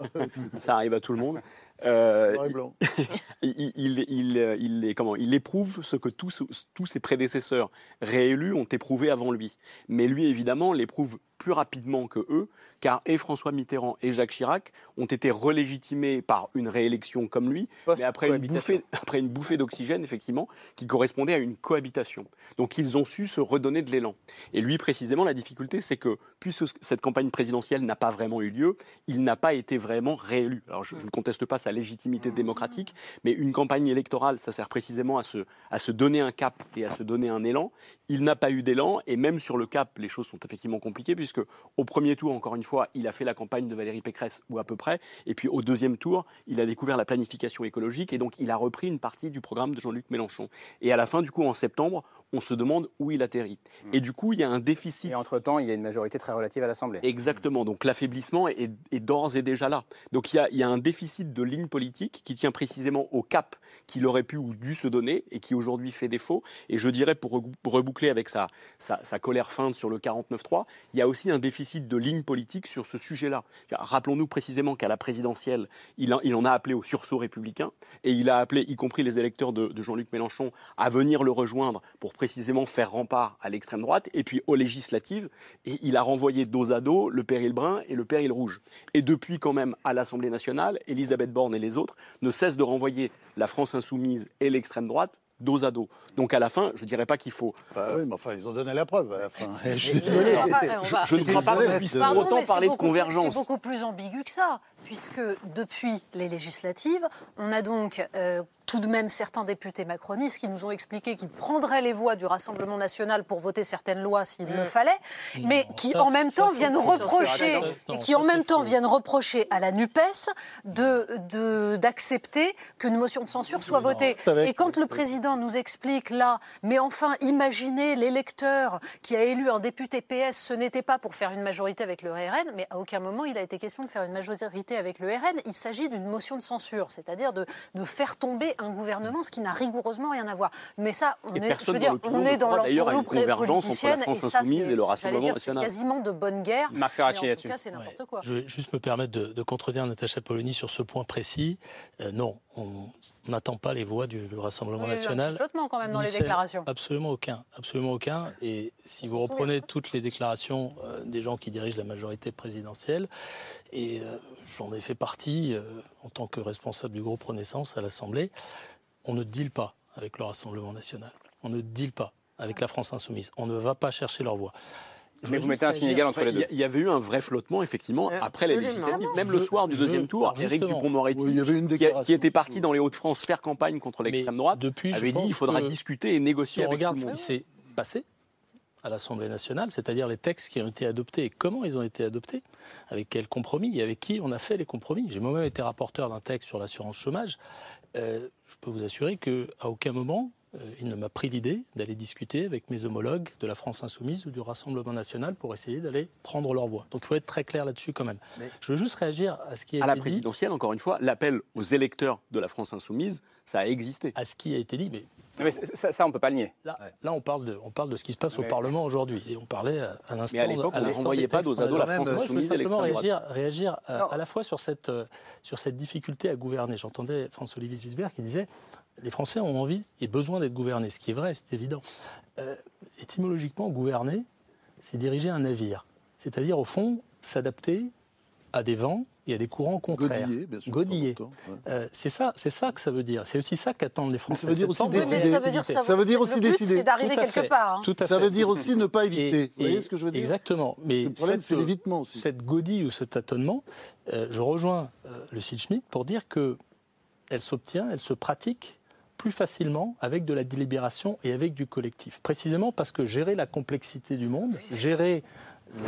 [laughs] Ça arrive à tout le monde. Euh, [laughs] il, il, il, il est- comment, il éprouve ce que tous, tous ses prédécesseurs réélus ont éprouvé avant lui. Mais lui, évidemment, l'éprouve plus rapidement que eux, car et François Mitterrand et Jacques Chirac ont été relégitimés par une réélection comme lui, mais après une, bouffée, [laughs] après une bouffée d'oxygène, effectivement, qui correspondait à une cohabitation. Donc ils ont su se redonner de l'élan. Et lui, précisément, la difficulté, c'est que, puisque cette campagne présidentielle n'a pas vraiment eu lieu, il n'a pas été vraiment réélu. Alors je je ne conteste pas sa légitimité démocratique, mais une campagne électorale, ça sert précisément à se, à se donner un cap et à se donner un élan. Il n'a pas eu d'élan, et même sur le cap, les choses sont effectivement compliquées, puisque au premier tour, encore une fois, il a fait la campagne de Valérie Pécresse, ou à peu près, et puis au deuxième tour, il a découvert la planification écologique, et donc il a repris une partie du programme de Jean-Luc Mélenchon. Et à la fin, du coup, en septembre, on se demande où il atterrit. Et du coup, il y a un déficit Et entre-temps, il y a une majorité très relative à l'Assemblée. Exactement. Donc l'affaiblissement est, est d'ores et déjà là. Donc il y, a, il y a un déficit de ligne politique qui tient précisément au cap qu'il aurait pu ou dû se donner et qui aujourd'hui fait défaut. Et je dirais, pour reboucler avec sa, sa, sa colère feinte sur le 49-3, il y a aussi un déficit de ligne politique sur ce sujet-là. Rappelons-nous précisément qu'à la présidentielle, il, en- il en a appelé au sursaut républicain et il a appelé, y compris les électeurs de, de Jean-Luc Mélenchon, à venir le rejoindre pour précisément faire rempart à l'extrême droite. Et puis aux législatives, et il a renvoyé dos à dos le péril brun et le péril rouge. Et depuis quand même à l'Assemblée nationale, Elisabeth Borne et les autres ne cessent de renvoyer la France insoumise et l'extrême droite dos à dos. Donc à la fin, je ne dirais pas qu'il faut... Bah oui, mais enfin, ils ont donné la preuve à la fin. Je suis désolé. Je, ne crois pas qu'on puisse pour autant parler de convergence. C'est beaucoup plus ambigu que ça, puisque depuis les législatives, on a donc euh, tout de même certains députés macronistes qui nous ont expliqué qu'ils prendraient les voix du Rassemblement national pour voter certaines lois s'il le fallait, mais qui ça, en même ça, temps viennent reprocher, et qui ça, en même temps faux. viennent reprocher à la Nupes de d'accepter qu'une motion de censure soit votée. avec- Et quand le président nous explique là, mais enfin, imaginez l'électeur qui a élu un député PS, ce n'était pas pour faire une majorité avec le RN, mais à aucun moment il a été question de faire une majorité avec le RN. Il s'agit d'une motion de censure, c'est-à-dire de, de faire tomber un gouvernement, ce qui n'a rigoureusement rien à voir. Mais ça, on Et est, je veux dans dire, on est dans d'ailleurs une convergence entre la France et ça, insoumise et le j'allais Rassemblement national. quasiment de bonne guerre. Marc Ferracci là-dessus. cas, c'est n'importe Ouais. quoi. Je vais juste me permettre de, de contredire Natacha Polony sur ce point précis. Euh, non, on n'attend pas les voix du, du Rassemblement Il y a eu un petit national. flottement quand même dans les déclarations. Absolument aucun, absolument aucun. Et si vous reprenez toutes les déclarations euh, des gens qui dirigent la majorité présidentielle, et euh, j'en ai fait partie euh, en tant que responsable du groupe Renaissance à l'Assemblée, on ne deal pas avec le Rassemblement national. On ne deal pas avec la France insoumise. On ne va pas chercher leur voix. Je Mais vous mettez un signe égal entre les Il y, deux. il y avait eu un vrai flottement, effectivement, après les Absolument. législatives. Même le soir du je- deuxième tour, Éric Oui, une qui, était parti dans les Hauts-de-France faire campagne contre l'extrême droite, depuis, avait dit pense il faudra discuter et négocier Si on avec tout regarde le ce monde. qui s'est passé à l'Assemblée nationale, c'est-à-dire les textes qui ont été adoptés et comment ils ont été adoptés, avec quels compromis et avec qui on a fait les compromis. J'ai moi-même été rapporteur d'un texte sur l'assurance chômage. Euh, je peux vous assurer qu'à aucun moment, euh, il ne m'a pris l'idée d'aller discuter avec mes homologues de la France Insoumise ou du Rassemblement National pour essayer d'aller prendre leur voix. Donc il faut être très clair là-dessus quand même. Mais- Je veux juste réagir à ce qui a À la été dit. présidentielle, encore une fois, l'appel aux électeurs de la France insoumise, ça a existé. À ce qui a été dit, mais Mais ça, ça, on ne peut pas le nier. Là, là, on, parle de, on parle de ce qui se passe au Parlement aujourd'hui. Et on parlait à, à l'instant. Mais à l'époque, on ne renvoyait pas dos à dos la. France Moi, je veux simplement réagir, réagir à, Non. à la fois sur cette, euh, sur cette difficulté à gouverner. J'entendais François-Olivier Gisbert qui disait les Français ont envie et besoin d'être gouvernés, ce qui est vrai, c'est évident. Euh, étymologiquement, gouverner, c'est diriger un navire. C'est-à-dire, au fond, s'adapter a des vents, il y a des courants contraires. Godiller, bien sûr. Godiller. ouais. Euh, c'est ça, c'est ça que ça veut dire. C'est aussi ça qu'attendent les Français. ça veut dire aussi décider. Ça veut dire flexibilité. Ça veut dire aussi décider. c'est d'arriver à quelque part. hein. Tout à Ça fait. veut dire aussi ne pas éviter. Et- Vous voyez et- ce que je veux dire? Exactement. Mais Le problème, c'est l'évitement aussi. Cette godille ou ce tâtonnement, euh, je rejoins euh, le site Schmitt pour dire que elle s'obtient, elle se pratique plus facilement avec de la délibération et avec du collectif. Précisément parce que gérer la complexité du monde, gérer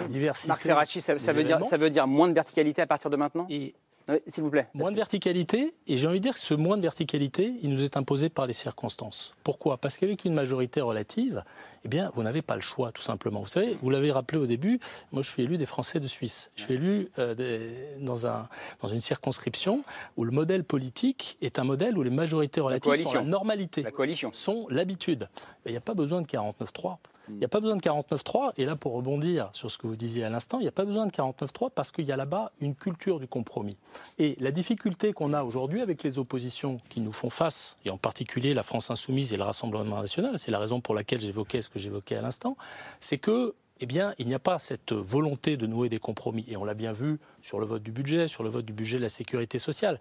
diversité. Marc Ferracci, ça, veut dire, événements ça veut dire moins de verticalité à partir de maintenant et Oui, S'il vous plaît. Moins de verticalité, et j'ai envie de dire que ce moins de verticalité, il nous est imposé par les circonstances. Pourquoi? Parce qu'avec une majorité relative, eh bien, vous n'avez pas le choix, tout simplement. Vous savez, vous l'avez rappelé au début, moi je suis élu des Français de Suisse. Je suis élu euh, des- dans, un, dans une circonscription où le modèle politique est un modèle où les majorités relatives sont la normalité La coalition. sont l'habitude. Il n'y a pas besoin de 49.3. Il n'y a pas besoin de 49.3. Et là, pour rebondir sur ce que vous disiez à l'instant, il n'y a pas besoin de 49.3 parce qu'il y a là-bas une culture du compromis. Et la difficulté qu'on a aujourd'hui avec les oppositions qui nous font face, et en particulier la France insoumise et le Rassemblement national, c'est la raison pour laquelle j'évoquais ce que j'évoquais à l'instant, c'est que eh bien, il n'y a pas cette volonté de nouer des compromis. Et on l'a bien vu sur le vote du budget, sur le vote du budget de la sécurité sociale.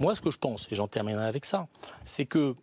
Moi, ce que je pense, et j'en terminerai avec ça, c'est que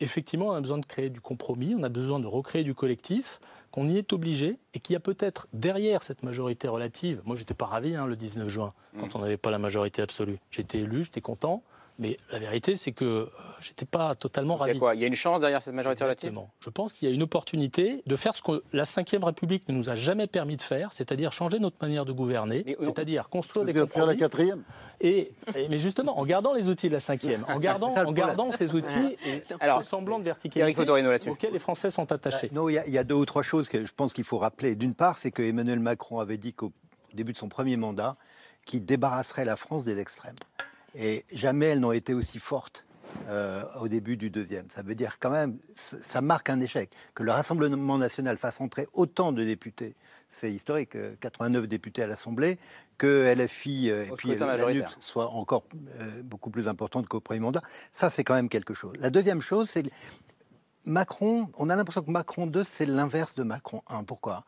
effectivement, on a besoin de créer du compromis, on a besoin de recréer du collectif, qu'on y est obligé et qu'il y a peut-être derrière cette majorité relative. Moi, j'étais pas ravi hein, le 19 juin, quand on n'avait pas la majorité absolue. J'étais élu, j'étais content, mais la vérité, c'est que euh, j'étais pas totalement Il y a ravi. quoi? Il y a une chance derrière cette majorité relative? Exactement. Je pense qu'il y a une opportunité de faire ce que la Ve République ne nous a jamais permis de faire, c'est-à-dire changer notre manière de gouverner, c'est-à-dire construire des faire la quatrième? Et, et- mais justement, en gardant les outils de la cinquième, en [laughs] gardant, ça le en gardant ces outils et Alors, ce semblant de Eric verticalité auxquels les Français sont attachés. Non, il y, y a deux ou trois choses que je pense qu'il faut rappeler. D'une part, c'est que Emmanuel Macron avait dit qu'au début de son premier mandat, qu'il débarrasserait la France des extrêmes. Et jamais elles n'ont été aussi fortes euh, au début du deuxième. Ça veut dire quand même, ça marque un échec. Que le Rassemblement national fasse entrer autant de députés, c'est historique, euh, 89 députés à l'Assemblée, que LFI euh, et Au puis soit encore euh, beaucoup plus importante qu'au premier mandat. Ça, c'est quand même quelque chose. La deuxième chose, c'est Macron, on a l'impression que Macron 2, c'est l'inverse de Macron 1. Pourquoi?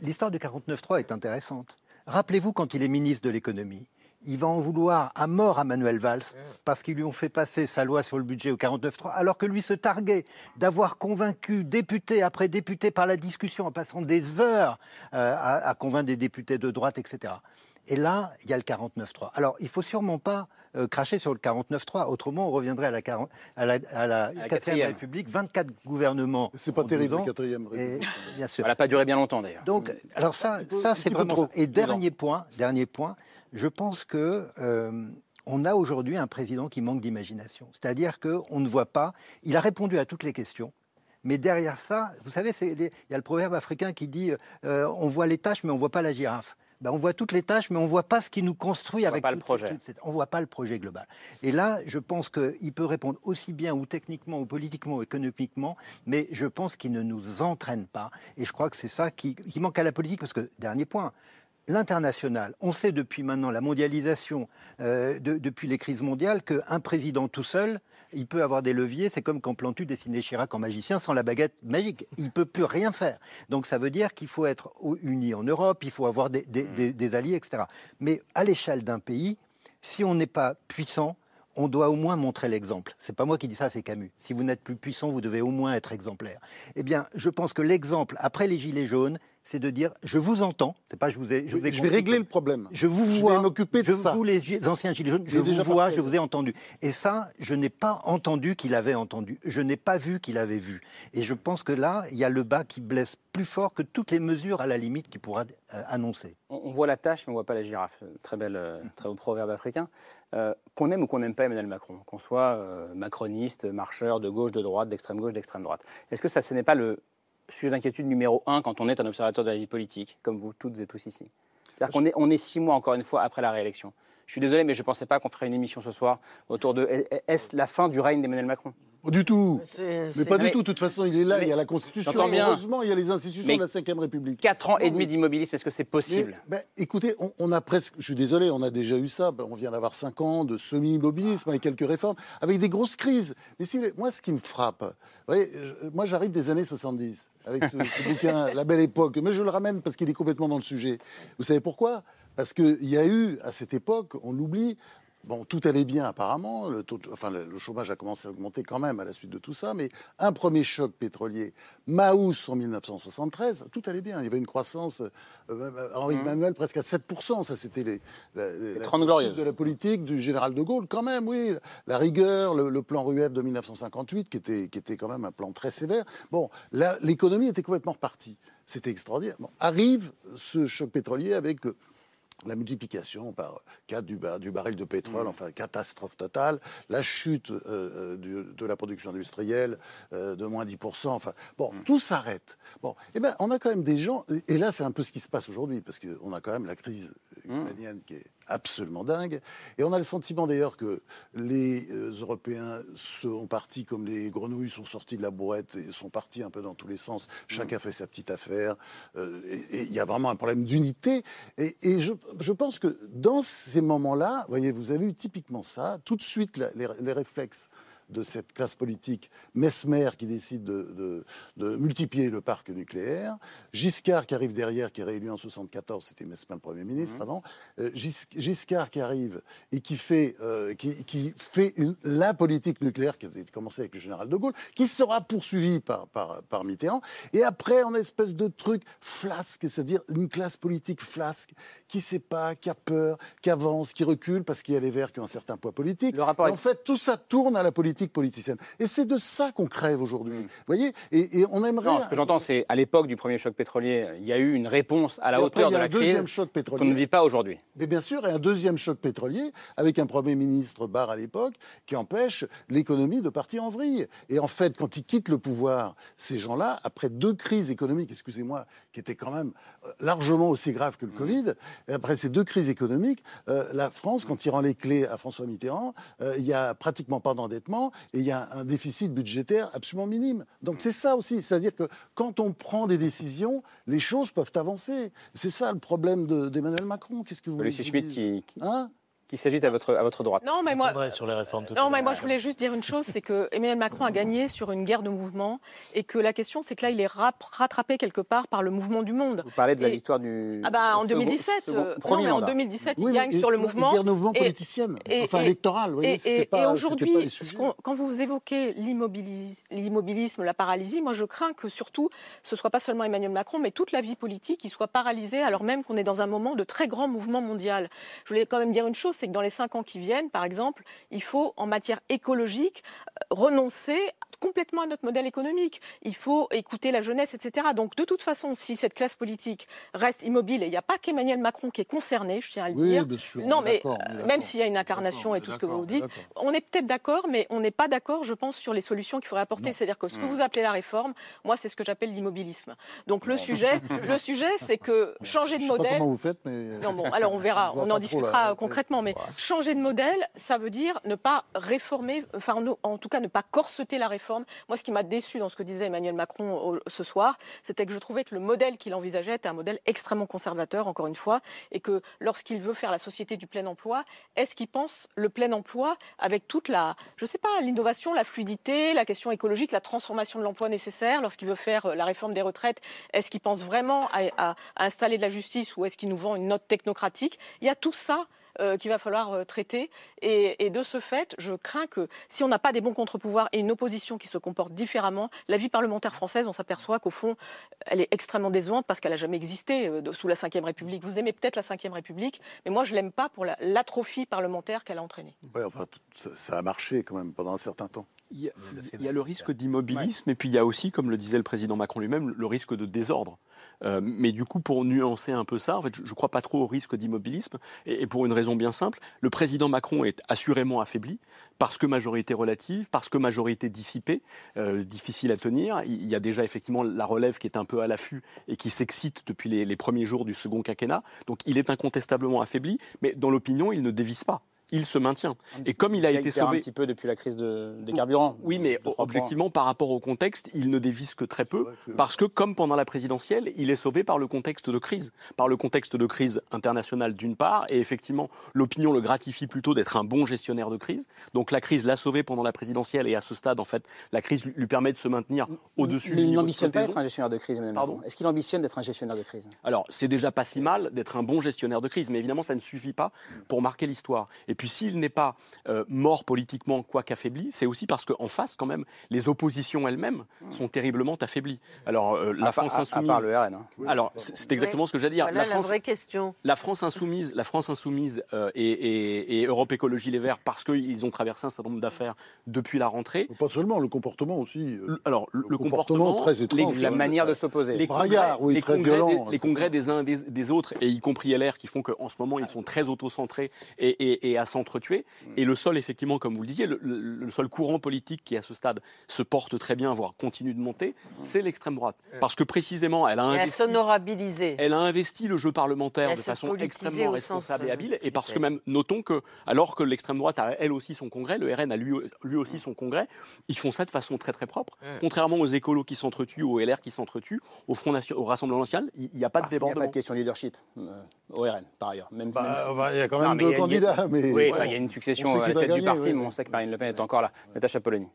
L'histoire du 49-3 est intéressante. Rappelez-vous quand il est ministre de l'économie. Il va en vouloir à mort à Manuel Valls parce qu'ils lui ont fait passer sa loi sur le budget au 49.3 alors que lui se targuait d'avoir convaincu député après député par la discussion en passant des heures euh, à, à convaincre des députés de droite, etc. Et là, il y a le 49.3. Alors, il faut sûrement pas euh, cracher sur le 49.3. Autrement, on reviendrait à la, 40 à la, à la la 4 quatrième. République, 24 gouvernements. C'est pas terrible, 12 ans. la quatrième Et, République. bien sûr. Elle n'a pas duré bien longtemps d'ailleurs. Donc, alors ça, ça c'est vraiment. trop. Et dernier point, dernier point, je pense que euh, on a aujourd'hui un président qui manque d'imagination. C'est-à-dire que on ne voit pas. Il a répondu à toutes les questions. Mais derrière ça, vous savez, il y a le proverbe africain qui dit euh, on voit les tâches, mais on voit pas la girafe. Ben, on voit toutes les tâches, mais on voit pas ce qui nous construit voit avec pas le projet. on voit pas le projet global. Et là, je pense qu'il peut répondre aussi bien ou techniquement, ou politiquement, ou économiquement, mais je pense qu'il ne nous entraîne pas. Et je crois que c'est ça qui, qui manque à la politique, parce que, dernier point, L'international, on sait depuis maintenant la mondialisation, euh, de- depuis les crises mondiales, qu'un président tout seul, il peut avoir des leviers. C'est comme quand Plantu dessinait Chirac en magicien sans la baguette magique. Il ne peut plus rien faire. Donc ça veut dire qu'il faut être unis en Europe, il faut avoir des, des- des- des alliés, etc. Mais à l'échelle d'un pays, si on n'est pas puissant, on doit au moins montrer l'exemple. C'est pas moi qui dis ça, c'est Camus. Si vous n'êtes plus puissant, vous devez au moins être exemplaire. Eh bien, je pense que l'exemple après les gilets jaunes, c'est de dire je vous entends. C'est pas je vous ai. Je, vous ai Je vais régler le problème. je vous Je vais vois. m'occuper de je ça. vous, les anciens gilets jaunes, je vous vois, parlé. je vous ai entendu. Et ça, je n'ai pas entendu qu'il avait entendu. Je n'ai pas vu qu'il avait vu. Et je pense que là, il y a le bas qui blesse plus fort que toutes les mesures à la limite qu'il pourra euh, annoncer. On, on voit la tâche, mais on ne voit pas la girafe. Très belle, euh, très beau proverbe africain. Euh, qu'on aime ou qu'on n'aime pas Emmanuel Macron, qu'on soit euh, macroniste, marcheur de gauche, de droite, d'extrême gauche, d'extrême droite. Est-ce que ça, ce n'est pas le sujet d'inquiétude numéro un quand on est un observateur de la vie politique, comme vous toutes et tous ici C'est-à-dire qu'on est, on est six mois, encore une fois, après la réélection. Je suis désolé, mais je ne pensais pas qu'on ferait une émission ce soir autour de est-ce la fin du règne d'Emmanuel Macron? Du tout. Mais pas du Mais- tout. De toute façon, il est là. Mais- Il y a la Constitution. Bien. Heureusement, il y a les institutions Mais- de la Ve République. Quatre ans et Non, demi d'immobilisme, est-ce que c'est possible? Mais, ben, écoutez, on, on a presque, je suis désolé, on a déjà eu ça. Ben, on vient d'avoir cinq ans de semi-immobilisme avec quelques réformes, avec des grosses crises. Mais si, moi, ce qui me frappe, vous voyez, je- moi, j'arrive des années 70 avec ce, ce bouquin, La Belle Époque. Mais je le ramène parce qu'il est complètement dans le sujet. Vous savez pourquoi? Parce qu'il y a eu, à cette époque, on l'oublie, Bon, tout allait bien apparemment, le, taux enfin, le chômage a commencé à augmenter quand même à la suite de tout ça, mais un premier choc pétrolier, Maus en 1973, tout allait bien. Il y avait une croissance, euh, Henri mmh. Manuel, presque à 7%. Ça, c'était les, les, de la politique du général de Gaulle, quand même, oui. La rigueur, le, plan RUEF de 1958, qui était, qui était quand même un plan très sévère. Bon, l'économie était complètement repartie. C'était extraordinaire. Bon, arrive ce choc pétrolier avec le, la multiplication par 4 du, du baril de pétrole, mm. enfin catastrophe totale, la chute euh, euh, de la production industrielle euh, de moins 10%, enfin bon, mm. tout s'arrête. Bon, eh ben on a quand même des gens, et là c'est un peu ce qui se passe aujourd'hui, parce qu'on a quand même la crise mm. ukrainienne qui est absolument dingue. Et on a le sentiment d'ailleurs que les euh, Européens sont partis comme les grenouilles sont sortis de la boîte et sont partis un peu dans tous les sens. Chacun mm. fait sa petite affaire. Euh, et il y a vraiment un problème d'unité. Et, je, pense que dans ces moments-là, voyez, vous avez eu typiquement ça, tout de suite les réflexes de cette classe politique, Mesmer qui décide de, multiplier le parc nucléaire, Giscard qui arrive derrière, qui est réélu en 74, c'était Mesmer le Premier ministre mmh. avant, euh, Giscard qui arrive et qui fait, euh, qui, fait une, la politique nucléaire qui a commencé avec le général de Gaulle, qui sera poursuivie par, par, par Mitterrand, et après on a une espèce de truc flasque, c'est-à-dire une classe politique flasque qui ne sait pas, qui a peur, qui avance, qui recule parce qu'il y a les Verts qui ont un certain poids politique. En fait, tout ça tourne à la politique politicienne. Et c'est de ça qu'on crève aujourd'hui. Vous voyez? Et, on aimerait. ce que j'entends, c'est à l'époque du premier choc pétrolier, il y a eu une réponse à la hauteur de la crise qu'on ne vit pas aujourd'hui. Mais bien sûr, et un deuxième choc pétrolier avec un Premier ministre Barr à l'époque qui empêche l'économie de partir en vrille. Et en fait, quand il quitte le pouvoir, ces gens-là, après deux crises économiques, excusez-moi, qui étaient quand même euh, largement aussi graves que le mmh. Covid, après ces deux crises économiques, euh, la France, quand il rend les clés à François Mitterrand, euh, il n'y a pratiquement pas d'endettement et il y a un déficit budgétaire absolument minime. Donc c'est ça aussi, c'est-à-dire que quand on prend des décisions, les choses peuvent avancer. C'est ça le problème d'Emmanuel Macron. Qu'est-ce que vous voulez Schmitt qui, hein? Qui s'agite à votre, à votre droite. Non, mais moi, sur les réformes non, mais moi je voulais juste dire une chose, c'est que Emmanuel Macron a gagné sur une guerre de mouvement et que la question, c'est que là, il est rattrapé quelque part par le mouvement du monde. Vous parlez de la victoire du. Ah bah, en 2017, euh, non, mais en 2017, il gagne sur le mouvement. Une guerre de mouvement politicienne, enfin électorale. Et, et, et aujourd'hui, quand vous évoquez l'immobilisme, la paralysie, moi je crains que surtout, ce soit pas seulement Emmanuel Macron, mais toute la vie politique qui soit paralysée alors même qu'on est dans un moment de très grand mouvement mondial. Je voulais quand même dire une chose, c'est que dans les cinq ans qui viennent, par exemple, il faut, en matière écologique, euh, renoncer complètement à notre modèle économique. Il faut écouter la jeunesse, etc. Donc, de toute façon, si cette classe politique reste immobile, et il n'y a pas qu'Emmanuel Macron qui est concerné, je tiens à le dire. Bien sûr, non, mais même s'il y a une incarnation et tout ce que vous dites, on est peut-être d'accord, mais on n'est pas d'accord, je pense, sur les solutions qu'il faudrait apporter. C'est-à-dire que ce que vous appelez la réforme, moi, c'est ce que j'appelle l'immobilisme. Donc, le sujet, [laughs] le sujet, c'est que changer de modèle. Sais pas comment vous faites, mais. [laughs] Non, bon, alors on verra, [laughs] on en discutera concrètement, mais changer de modèle, ça veut dire ne pas réformer, enfin, en tout cas, ne pas corseter la réforme. Moi, ce qui m'a déçu dans ce que disait Emmanuel Macron ce soir, c'était que je trouvais que le modèle qu'il envisageait était un modèle extrêmement conservateur, encore une fois, et que lorsqu'il veut faire la société du plein emploi, est-ce qu'il pense le plein emploi avec toute la, je sais pas, l'innovation, la fluidité, la question écologique, la transformation de l'emploi nécessaire Lorsqu'il veut faire euh, la réforme des retraites, est-ce qu'il pense vraiment à installer de la justice ou est-ce qu'il nous vend une note technocratique? Il y a tout ça euh, qu'il va falloir euh, traiter. Et, de ce fait, je crains que si on n'a pas des bons contre-pouvoirs et une opposition qui se comporte différemment, la vie parlementaire française, on s'aperçoit qu'au fond, elle est extrêmement décevante parce qu'elle n'a jamais existé euh, sous la Ve République. Vous aimez peut-être la Ve République, mais moi, je l'aime pas pour l'atrophie parlementaire qu'elle a entraînée. Ouais, enfin, ça a marché quand même pendant un certain temps. Il y a, le risque d'immobilisme et puis il y a aussi, comme le disait le président Macron lui-même, le risque de désordre. Euh, mais du coup, pour nuancer un peu ça, en fait, je ne crois pas trop au risque d'immobilisme et, pour une raison bien simple. Le président Macron est assurément affaibli parce que majorité relative, parce que majorité dissipée, euh, difficile à tenir. Il y a déjà effectivement la relève qui est un peu à l'affût et qui s'excite depuis les, les premiers jours du second quinquennat. Donc il est incontestablement affaibli, mais dans l'opinion, il ne dévisse pas il se maintient. Et comme il a été sauvé un petit peu depuis la crise de, des carburants. Oui, mais objectivement, par rapport au contexte, il ne dévisse que très peu, parce que comme pendant la présidentielle, il est sauvé par le contexte de crise, par le contexte de crise internationale d'une part, et effectivement, l'opinion le gratifie plutôt d'être un bon gestionnaire de crise. Donc la crise l'a sauvé pendant la présidentielle, et à ce stade, en fait, la crise lui permet de se maintenir au-dessus du niveau. Il n'ambitionne pas d'être un gestionnaire de crise, Pardon Est-ce qu'il ambitionne d'être un gestionnaire de crise? Alors, c'est déjà pas si mal d'être un bon gestionnaire de crise, mais évidemment, ça ne suffit pas pour marquer l'histoire. Et puis, s'il n'est pas euh, mort politiquement, quoi qu'affaibli, c'est aussi parce qu'en face, quand même, les oppositions elles-mêmes sont terriblement affaiblies. Alors, euh, la France insoumise. À, le RN. Hein. Alors, c'est exactement ce que j'allais dire. Voilà la, France, vraie question. La France insoumise, la France insoumise euh, et, Europe Écologie Les Verts, parce qu'ils ont traversé un certain nombre d'affaires depuis la rentrée. Pas seulement, le comportement aussi. alors, le, comportement, très étrange. la manière de s'opposer. Les, congrès, oui, les, congrès des, les congrès des uns et des, autres, et y compris LR, qui font qu'en ce moment, ils sont très autocentrés et, et à s'entretuer. Et le sol, effectivement, comme vous le disiez, le, seul courant politique qui, à ce stade, se porte très bien, voire continue de monter, c'est l'extrême droite. Parce que précisément, elle a investi, elle a investi le jeu parlementaire de façon extrêmement responsable et habile. Et parce que même, notons que, alors que l'extrême droite a elle aussi son congrès, le RN a lui, lui aussi son congrès, ils font ça de façon très très propre. Contrairement aux écolos qui s'entretuent, aux LR qui s'entretuent, au, Front au Rassemblement national, il n'y a pas de débordement. Il n'y a pas de question de leadership euh, au RN, par ailleurs. Même, bah, il y a quand même deux candidats. Mais... Oui, il y a une succession à la tête du parti, mais on sait que Marine Le Pen est encore là. Natacha Polony.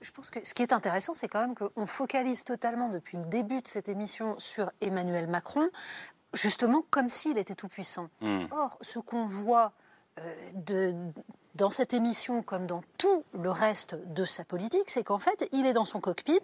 Je pense que ce qui est intéressant, c'est quand même qu'on focalise totalement depuis le début de cette émission sur Emmanuel Macron, justement comme s'il était tout puissant. Hmm. Or, ce qu'on voit euh, de, dans cette émission comme dans tout le reste de sa politique, c'est qu'en fait, il est dans son cockpit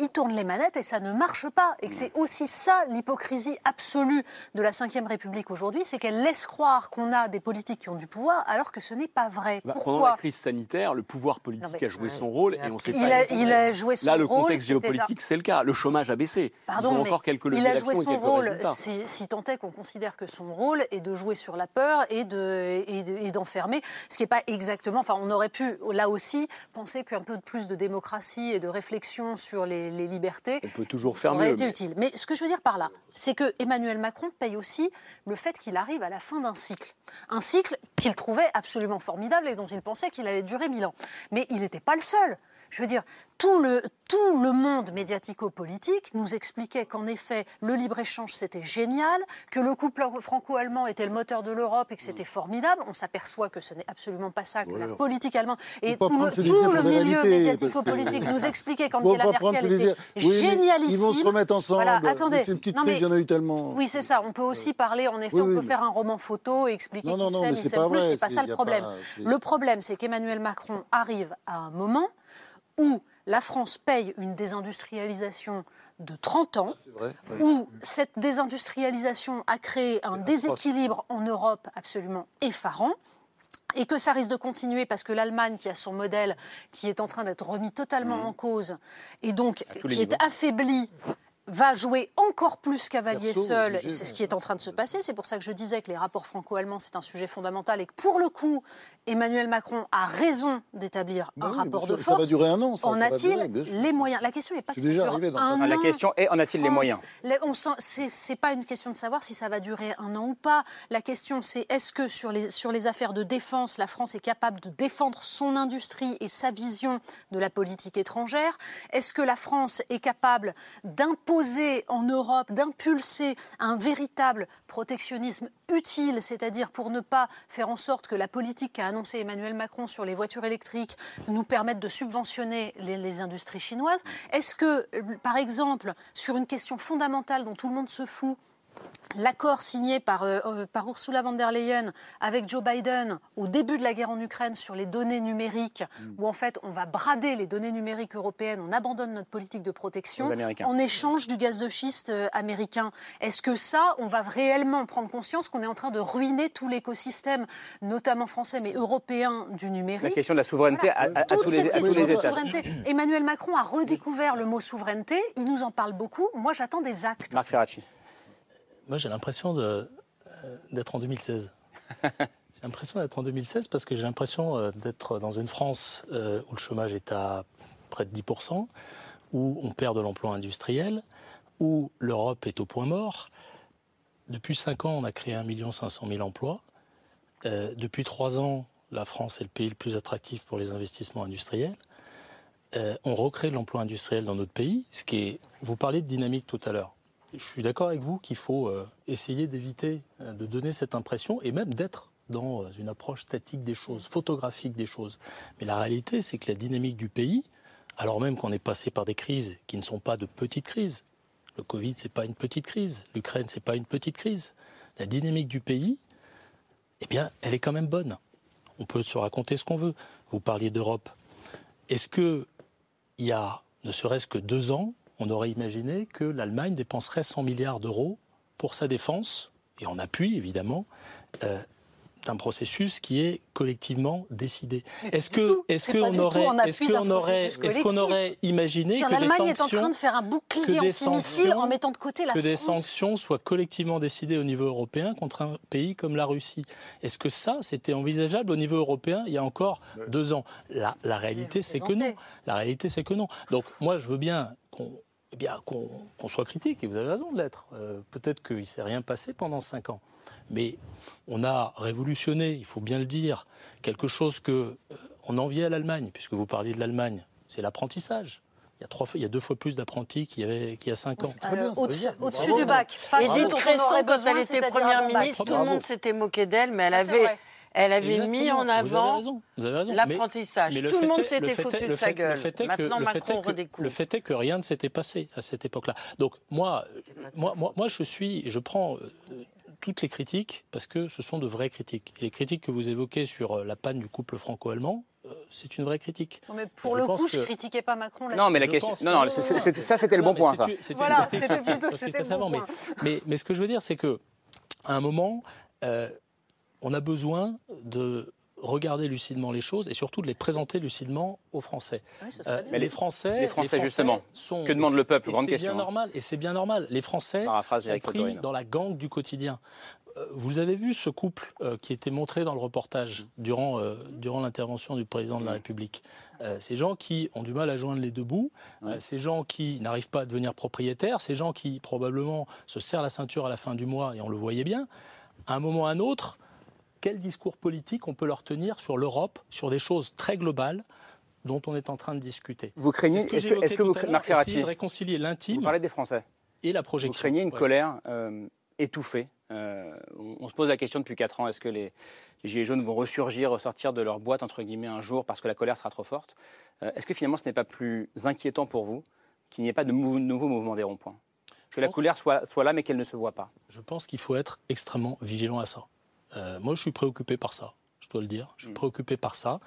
il tourne les manettes et ça ne marche pas. Et que c'est aussi ça l'hypocrisie absolue de la Ve République aujourd'hui, c'est qu'elle laisse croire qu'on a des politiques qui ont du pouvoir alors que ce n'est pas vrai. Bah, pendant la crise sanitaire, le pouvoir politique a joué son rôle et on sait il pas. A, il a joué son Là, le contexte géopolitique, c'est le cas. Le chômage a baissé. Pardon, Ils ont encore quelques il a joué son rôle, si, si, tant est qu'on considère que son rôle est de jouer sur la peur et d'enfermer, de, ce qui n'est pas exactement. Enfin, on aurait pu là aussi penser qu'un peu plus de démocratie et de réflexion sur les les, libertés. On peut toujours faire mieux. Été utile. Mais ce que je veux dire par là, c'est que Emmanuel Macron paye aussi le fait qu'il arrive à la fin d'un cycle. Un cycle qu'il trouvait absolument formidable et dont il pensait qu'il allait durer mille ans. Mais il n'était pas le seul. Je veux dire, tout le, tout le monde médiatico-politique nous expliquait qu'en effet, le libre-échange, c'était génial, que le couple franco-allemand était le moteur de l'Europe et que c'était formidable. On s'aperçoit que ce n'est absolument pas ça, que la politique allemande et tout le, milieu médiatico-politique nous expliquait qu'Angela Merkel était génialissime. Ils vont se remettre ensemble. Voilà, attendez. C'est une petite il y en a eu tellement. Oui, c'est ça. On peut aussi parler, en effet, on peut faire un roman photo et expliquer qu'il s'aime, il s'aime plus. C'est pas ça le problème. Le problème, c'est qu'Emmanuel Macron arrive à un moment où la France paye une désindustrialisation de 30 ans, où cette désindustrialisation a créé un déséquilibre en Europe absolument effarant et que ça risque de continuer parce que l'Allemagne, qui a son modèle, qui est en train d'être remis totalement mmh. en cause, et donc qui est affaibli va jouer encore plus cavalier seul, et c'est ce qui est en train de se passer. C'est pour ça que je disais que les rapports franco-allemands, c'est un sujet fondamental, et que pour le coup, Emmanuel Macron a raison d'établir bah un rapport de force. Ça va durer un an. en a-t-il les moyens? La question n'est pas. déjà arrivé dans un La question est en a-t-il les moyens? C'est pas une question de savoir si ça va durer un an ou pas. La question c'est est-ce que sur les sur les affaires de défense, la France est capable de défendre son industrie et sa vision de la politique étrangère? Est-ce que la France est capable d'imposer en Europe, d'impulser un véritable protectionnisme utile, c'est-à-dire pour ne pas faire en sorte que la politique qu'a annoncé Emmanuel Macron sur les voitures électriques nous permette de subventionner les, industries chinoises. Est-ce que, par exemple, sur une question fondamentale dont tout le monde se fout, l'accord signé par, euh, euh, par, Ursula von der Leyen avec Joe Biden au début de la guerre en Ukraine sur les données numériques, mm. où en fait on va brader les données numériques européennes, on abandonne notre politique de protection en échange du gaz de schiste euh, américain. Est-ce que ça, on va réellement prendre conscience qu'on est en train de ruiner tout l'écosystème, notamment français mais européen, du numérique? La question de la souveraineté à, tous les, à tous les États. Emmanuel Macron a redécouvert le mot souveraineté, il nous en parle beaucoup. Moi j'attends des actes. Marc Ferracci. Moi, j'ai l'impression euh, d'être en 2016. [laughs] j'ai l'impression d'être en 2016 parce que j'ai l'impression euh, d'être dans une France euh, où le chômage est à près de 10%, où on perd de l'emploi industriel, où l'Europe est au point mort. Depuis 5 ans, on a créé 1 500 000 emplois. Euh, depuis trois ans, la France est le pays le plus attractif pour les investissements industriels. Euh, on recrée de l'emploi industriel dans notre pays, ce qui est. Vous parliez de dynamique tout à l'heure. Je suis d'accord avec vous qu'il faut euh, essayer d'éviter de donner cette impression et même d'être dans une approche statique des choses, photographique des choses. Mais la réalité, c'est que la dynamique du pays, alors même qu'on est passé par des crises qui ne sont pas de petites crises, le Covid, c'est pas une petite crise, l'Ukraine, c'est pas une petite crise. La dynamique du pays, eh bien, elle est quand même bonne. On peut se raconter ce qu'on veut. Vous parliez d'Europe. Est-ce que il y a ne serait-ce que deux ans, on aurait imaginé que l'Allemagne dépenserait 100 milliards d'euros pour sa défense, et en appui évidemment, euh, d'un processus qui est collectivement décidé. Est-ce que, est-ce qu'on aurait, est-ce qu'on aurait, est-ce qu'on aurait imaginé que des sanctions, est en train de faire un bouclier antimissile en mettant de côté la que des sanctions soient collectivement décidées au niveau européen contre un pays comme la Russie Est-ce que ça, c'était envisageable au niveau européen il y a encore deux ans? La, la réalité, c'est que non. La réalité, c'est que non. Donc, moi, je veux bien qu'on eh bien, qu'on soit critique, et vous avez raison de l'être. Euh, peut-être qu'il ne s'est rien passé pendant cinq ans. Mais on a révolutionné, il faut bien le dire, quelque chose que euh, on enviait à l'Allemagne, puisque vous parliez de l'Allemagne, c'est l'apprentissage. Il y, a trois fois, il y a deux fois plus d'apprentis qu'il y avait qu'il y a cinq ans. Euh, au-dessus du bac. Edith Cresson, quand elle était première ministre, tout le monde s'était moqué d'elle, mais elle avait elle avait mis en avant l'apprentissage. Tout le monde s'était foutu de sa gueule. Maintenant, Macron redécouvre. Le fait est que rien ne s'était passé à cette époque-là. Donc moi, moi, moi, moi, je suis, je prends euh, toutes les critiques parce que ce sont de vraies critiques. Et les critiques que vous évoquez sur euh, la panne du couple franco-allemand, euh, c'est une vraie critique. Non, mais pour le coup, je ne critiquais pas Macron. Non, mais la question. Non, non, ça, c'était le bon point. Ça. Voilà, c'était plutôt le bon point. Mais, mais, ce que je veux dire, c'est que à un moment, euh, on a besoin de regarder lucidement les choses et surtout de les présenter lucidement aux Français. Ah mais les Français, les Français, justement, sont, que demande le peuple Grande question. Bien hein. normal, et c'est bien normal. Les Français sont pris dans la gangue du quotidien. Euh, vous avez vu ce couple euh, qui était montré dans le reportage durant, euh, durant l'intervention du président de la République. ces gens qui ont du mal à joindre les deux bouts, ces gens qui n'arrivent pas à devenir propriétaires, ces gens qui probablement se serrent la ceinture à la fin du mois, et on le voyait bien, à un moment ou à un autre, quel discours politique on peut leur tenir sur l'Europe, sur des choses très globales dont on est en train de discuter? Vous craignez, est-ce que, est que, vous, Marc Ferrati, de réconcilier l'intime, vous parlez des Français, et la projection. Vous craignez une colère euh, étouffée. Euh, on, se pose la question depuis 4 ans, est-ce que les, Gilets jaunes vont ressurgir, ressortir de leur boîte, entre guillemets, un jour parce que la colère sera trop forte? Euh, Est-ce que finalement ce n'est pas plus inquiétant pour vous qu'il n'y ait pas de nouveau mouvement des ronds-points? Que la colère soit, soit là mais qu'elle ne se voit pas? Je pense qu'il faut être extrêmement vigilant à ça. Euh, moi, je suis préoccupé par ça, je dois le dire. Je suis mm. préoccupé par ça.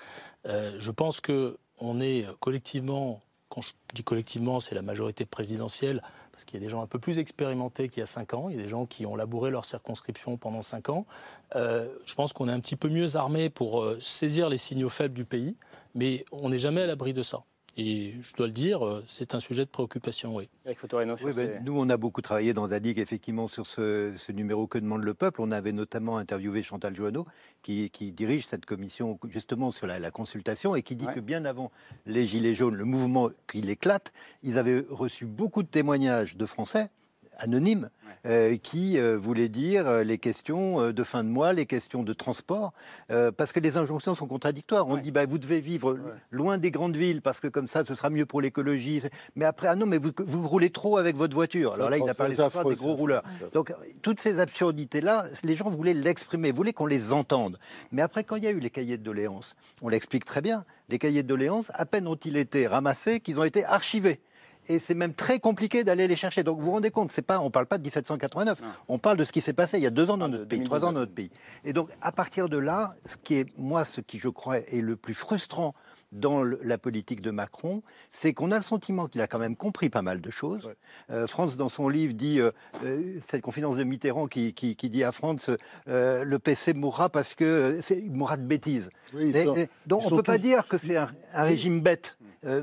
Euh, je pense que on est collectivement, quand je dis collectivement, c'est la majorité présidentielle, parce qu'il y a des gens un peu plus expérimentés qu'il y a 5 ans, il y a des gens qui ont labouré leur circonscription pendant 5 ans. Euh, je pense qu'on est un petit peu mieux armé pour saisir les signaux faibles du pays, mais on n'est jamais à l'abri de ça. Et je dois le dire, euh, c'est un sujet de préoccupation, oui. Avec oui, ben, nous, on a beaucoup travaillé dans Zadig, effectivement, sur ce, numéro Que demande le peuple. On avait notamment interviewé Chantal Joanneau, qui, dirige cette commission, justement, sur la, consultation, et qui dit que bien avant les Gilets jaunes, le mouvement qui éclate, ils avaient reçu beaucoup de témoignages de Français anonyme euh, qui euh, voulait dire euh, les questions de fin de mois, les questions de transport, parce que les injonctions sont contradictoires. On dit bah, vous devez vivre loin des grandes villes parce que comme ça ce sera mieux pour l'écologie. Mais après ah non mais vous, vous roulez trop avec votre voiture. Alors là il a parlé des gros rouleurs. Donc toutes ces absurdités là, les gens voulaient l'exprimer, voulaient qu'on les entende. Mais après quand il y a eu les cahiers de doléances, on l'explique très bien. Les cahiers de doléances, à peine ont-ils été ramassés qu'ils ont été archivés et c'est même très compliqué d'aller les chercher. Donc vous vous rendez compte, c'est pas, on ne parle pas de 1789, on parle de ce qui s'est passé il y a deux ans dans ah, notre pays, trois ans dans notre pays. Et donc à partir de là, ce qui est, moi, ce qui je crois est le plus frustrant dans la politique de Macron, c'est qu'on a le sentiment qu'il a quand même compris pas mal de choses. Euh, France, dans son livre, dit, euh, euh, cette confidence de Mitterrand qui, dit à France, le PC mourra parce que il mourra de bêtises. donc on ne peut pas dire que c'est un, régime bête. Euh,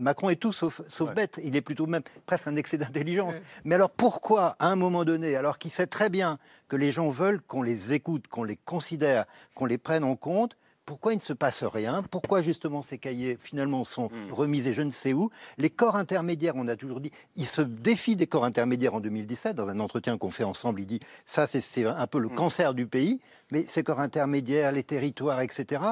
Macron est tout sauf, bête. Il est plutôt même presque un excès d'intelligence. Mais alors pourquoi, à un moment donné, alors qu'il sait très bien que les gens veulent qu'on les écoute, qu'on les considère, qu'on les prenne en compte, pourquoi il ne se passe rien? Pourquoi justement ces cahiers finalement sont remis et je ne sais où? Les corps intermédiaires, on a toujours dit, il se défie des corps intermédiaires en 2017, dans un entretien qu'on fait ensemble, il dit, ça c'est un peu le cancer du pays, mais ces corps intermédiaires, les territoires, etc.,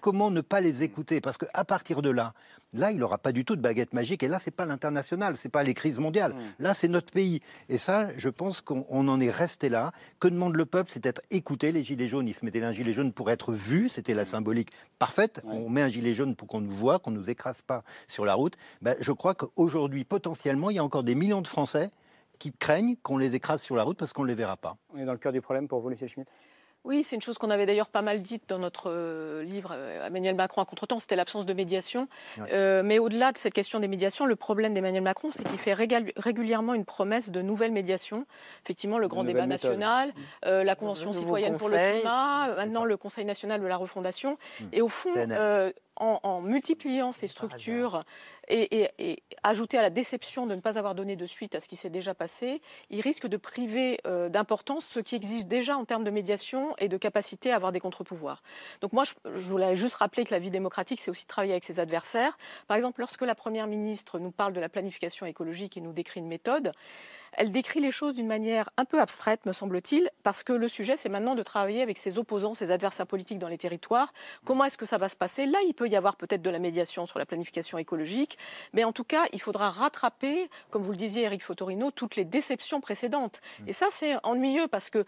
comment ne pas les écouter? Parce qu'à partir de là, là, il n'aura pas du tout de baguette magique. Et là, c'est pas l'international, c'est pas les crises mondiales. Mm. Là, c'est notre pays. Et ça, je pense qu'on en est resté là. Que demande le peuple? C'est d'être écouté. Les gilets jaunes, ils se mettaient un gilet jaune pour être vu. C'était la mm. symbolique parfaite. On met un gilet jaune pour qu'on nous voit, qu'on ne nous écrase pas sur la route. Ben, je crois qu'aujourd'hui, potentiellement, il y a encore des millions de Français qui craignent qu'on les écrase sur la route parce qu'on ne les verra pas. On est dans le cœur du problème pour vous, Lucie Schmitt? Oui, c'est une chose qu'on avait d'ailleurs pas mal dite dans notre euh, livre euh, Emmanuel Macron à contre-temps, c'était l'absence de médiation. Euh, mais au-delà de cette question des médiations, le problème d'Emmanuel Macron, c'est qu'il fait régulièrement une promesse de nouvelles médiations. Effectivement, le grand débat national, la Convention citoyenne pour le climat, maintenant le Conseil national de la refondation. Mmh. Et au fond, en, multipliant ces structures et, ajouter à la déception de ne pas avoir donné de suite à ce qui s'est déjà passé, il risque de priver euh, d'importance ce qui existe déjà en termes de médiation et de capacité à avoir des contre-pouvoirs. Donc moi, je, je, voulais juste rappeler que la vie démocratique, c'est aussi travailler avec ses adversaires. Par exemple, lorsque la Première ministre nous parle de la planification écologique et nous décrit une méthode, elle décrit les choses d'une manière un peu abstraite, me semble-t-il, parce que le sujet, c'est maintenant de travailler avec ses opposants, ses adversaires politiques dans les territoires. Comment est-ce que ça va se passer? Là, il peut y avoir peut-être de la médiation sur la planification écologique, mais en tout cas, il faudra rattraper, comme vous le disiez, Eric Fotorino, toutes les déceptions précédentes. Et ça, c'est ennuyeux parce que,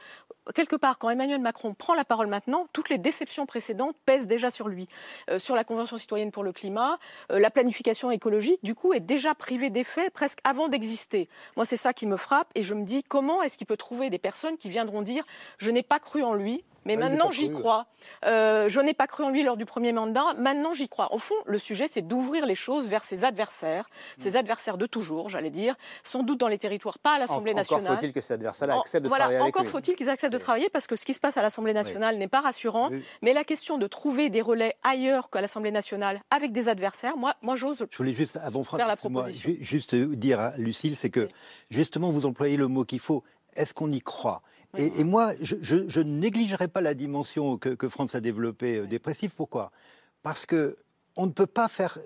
quelque part, quand Emmanuel Macron prend la parole maintenant, toutes les déceptions précédentes pèsent déjà sur lui. Euh, sur la Convention citoyenne pour le climat, euh, la planification écologique, du coup, est déjà privée d'effet presque avant d'exister. Moi, c'est ça qui me frappe et je me dis comment est-ce qu'il peut trouver des personnes qui viendront dire je n'ai pas cru en lui, mais maintenant j'y crois. Euh, je n'ai pas cru en lui lors du premier mandat, maintenant j'y crois. Au fond, le sujet, c'est d'ouvrir les choses vers ses adversaires, ses mm. adversaires de toujours, j'allais dire, sans doute dans les territoires, pas à l'Assemblée nationale. Encore faut-il que ces adversaires acceptent de travailler avec Encore faut-il qu'ils acceptent de travailler parce que ce qui se passe à l'Assemblée nationale n'est pas rassurant. Mais la question de trouver des relais ailleurs qu'à l'Assemblée nationale avec des adversaires, moi, moi j'ose. Je voulais juste, avant faire la proposition. Moi, juste dire à Lucille, c'est que justement, vous employez le mot qu'il faut. Est-ce qu'on y croit? Et, moi, je, ne négligerai pas la dimension que, que France a développée euh, dépressive. Pourquoi? Parce que on ne peut pas faire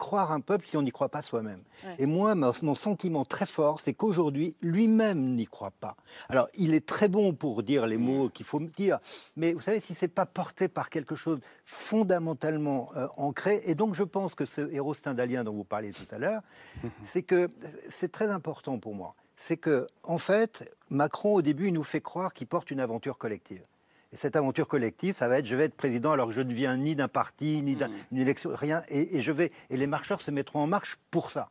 croire un peuple si on n'y croit pas soi-même. Et moi, mon sentiment très fort, c'est qu'aujourd'hui, lui-même n'y croit pas. Alors, il est très bon pour dire les mots mm. qu'il faut dire, mais vous savez, si c'est pas porté par quelque chose fondamentalement euh, ancré, et donc je pense que ce héros stendhalien dont vous parliez tout à l'heure, [laughs] c'est que c'est très important pour moi c'est que, en fait, Macron, au début, il nous fait croire qu'il porte une aventure collective. Et cette aventure collective, ça va être je vais être président alors que je ne viens ni d'un parti, ni d'une hmm. élection, rien. Et, je vais, et les marcheurs se mettront en marche pour ça.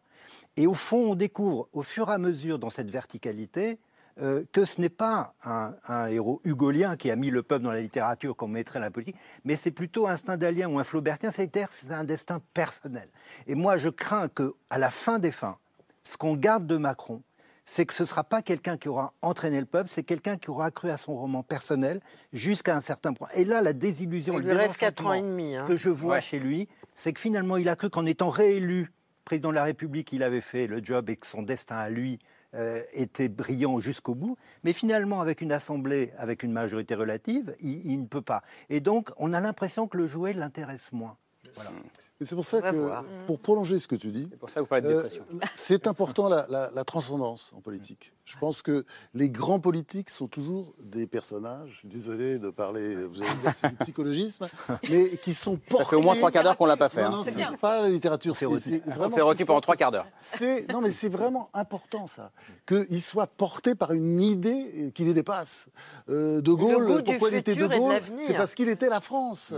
Et au fond, on découvre au fur et à mesure dans cette verticalité euh, que ce n'est pas un, héros hugolien qui a mis le peuple dans la littérature comme mettrait la politique, mais c'est plutôt un stendhalien ou un flaubertien. C'est un destin personnel. Et moi, je crains que, à la fin des fins, ce qu'on garde de Macron, c'est que ce ne sera pas quelqu'un qui aura entraîné le peuple, c'est quelqu'un qui aura cru à son roman personnel jusqu'à un certain point. Et là, la désillusion, il lui reste 4 ans et demi, hein. que je vois chez lui, c'est que finalement, il a cru qu'en étant réélu président de la République, il avait fait le job et que son destin à lui euh, était brillant jusqu'au bout. Mais finalement, avec une assemblée, avec une majorité relative, il, ne peut pas. Et donc, on a l'impression que le jouet l'intéresse moins. Voilà. C'est pour ça que, pour prolonger ce que tu dis, c'est euh, important la, la, transcendance en politique. Je pense que les grands politiques sont toujours des personnages, je suis désolé de parler, vous allez dire c'est du psychologisme, [laughs] mais qui sont portés... Ça fait au moins trois quarts d'heure qu'on l'a pas fait. Non, hein. c'est pas la littérature, c'est vraiment... C'est requis pendant trois quarts d'heure. Non, mais c'est vraiment important ça, qu'il soit porté par une idée qui les dépasse. Euh, de Gaulle, pourquoi il était De Gaulle? C'est parce qu'il était la France.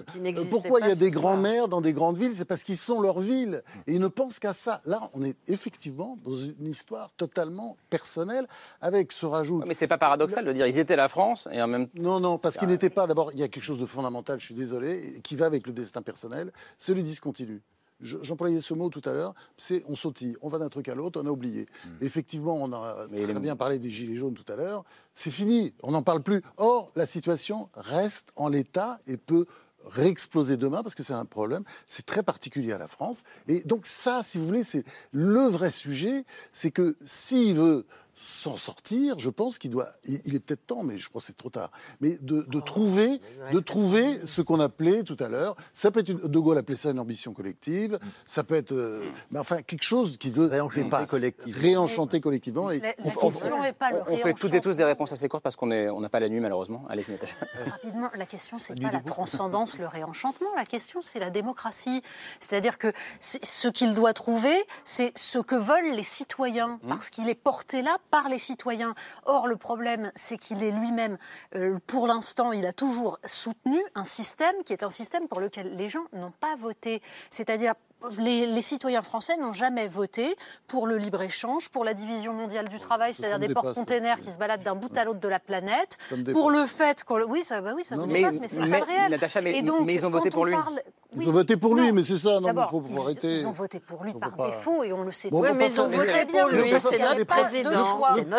Pourquoi il y a des grands-mères dans des grandes villes? C'est parce qu'ils sont leur ville. Et ils ne pensent qu'à ça. Là, on est effectivement dans une histoire totalement personnelle avec ce rajout. Mais c'est pas paradoxal de dire ils étaient la France et en même temps. Non, non, parce qu'ils n'étaient pas. D'abord, il y a quelque chose de fondamental, je suis désolé, qui va avec le destin personnel, c'est le discontinu. J'employais ce mot tout à l'heure, c'est on sautille, on va d'un truc à l'autre, on a oublié. Hmm. Effectivement, on a très bien parlé des gilets jaunes tout à l'heure, c'est fini, on n'en parle plus. Or, la situation reste en l'état et peut réexploser demain parce que c'est un problème, c'est très particulier à la France. Et donc ça, si vous voulez, c'est le vrai sujet, c'est que s'il veut s'en sortir, je pense qu'il doit, il, est peut-être temps, mais je crois que c'est trop tard, mais de, de trouver, de trouver ce qu'on appelait tout à l'heure, ça peut être, une, De Gaulle appelait ça une ambition collective, ça peut être, euh, mais enfin, quelque chose qui le réenchanter collectivement. Réenchanter collectivement. Et la, la on, question n'est pas le On fait toutes et tous des réponses assez courtes parce qu'on on n'a pas la nuit, malheureusement. Allez, Natacha. Rapidement, la question, c'est pas la transcendance, le réenchantement, la question, c'est la démocratie. C'est-à-dire que ce qu'il doit trouver, c'est ce que veulent les citoyens, mmh. parce qu'il est porté là par les citoyens. Or, le problème, c'est qu'il est lui-même, euh, pour l'instant, il a toujours soutenu un système qui est un système pour lequel les gens n'ont pas voté. C'est-à-dire les, citoyens français n'ont jamais voté pour le libre-échange, pour la division mondiale du travail, c'est-à-dire des porte-containers qui se baladent d'un bout à l'autre de la planète, pour le fait qu'on... Oui, ça, bah oui, ça dépasse, mais c'est ça le réel. mais, mais, ils ont voté pour lui. Ils ont voté pour lui, mais c'est ça, non, il faut, faut arrêter. Ils ont voté pour lui par défaut, et on le sait oui, mais ils ont voté bien lui, c'est notre président.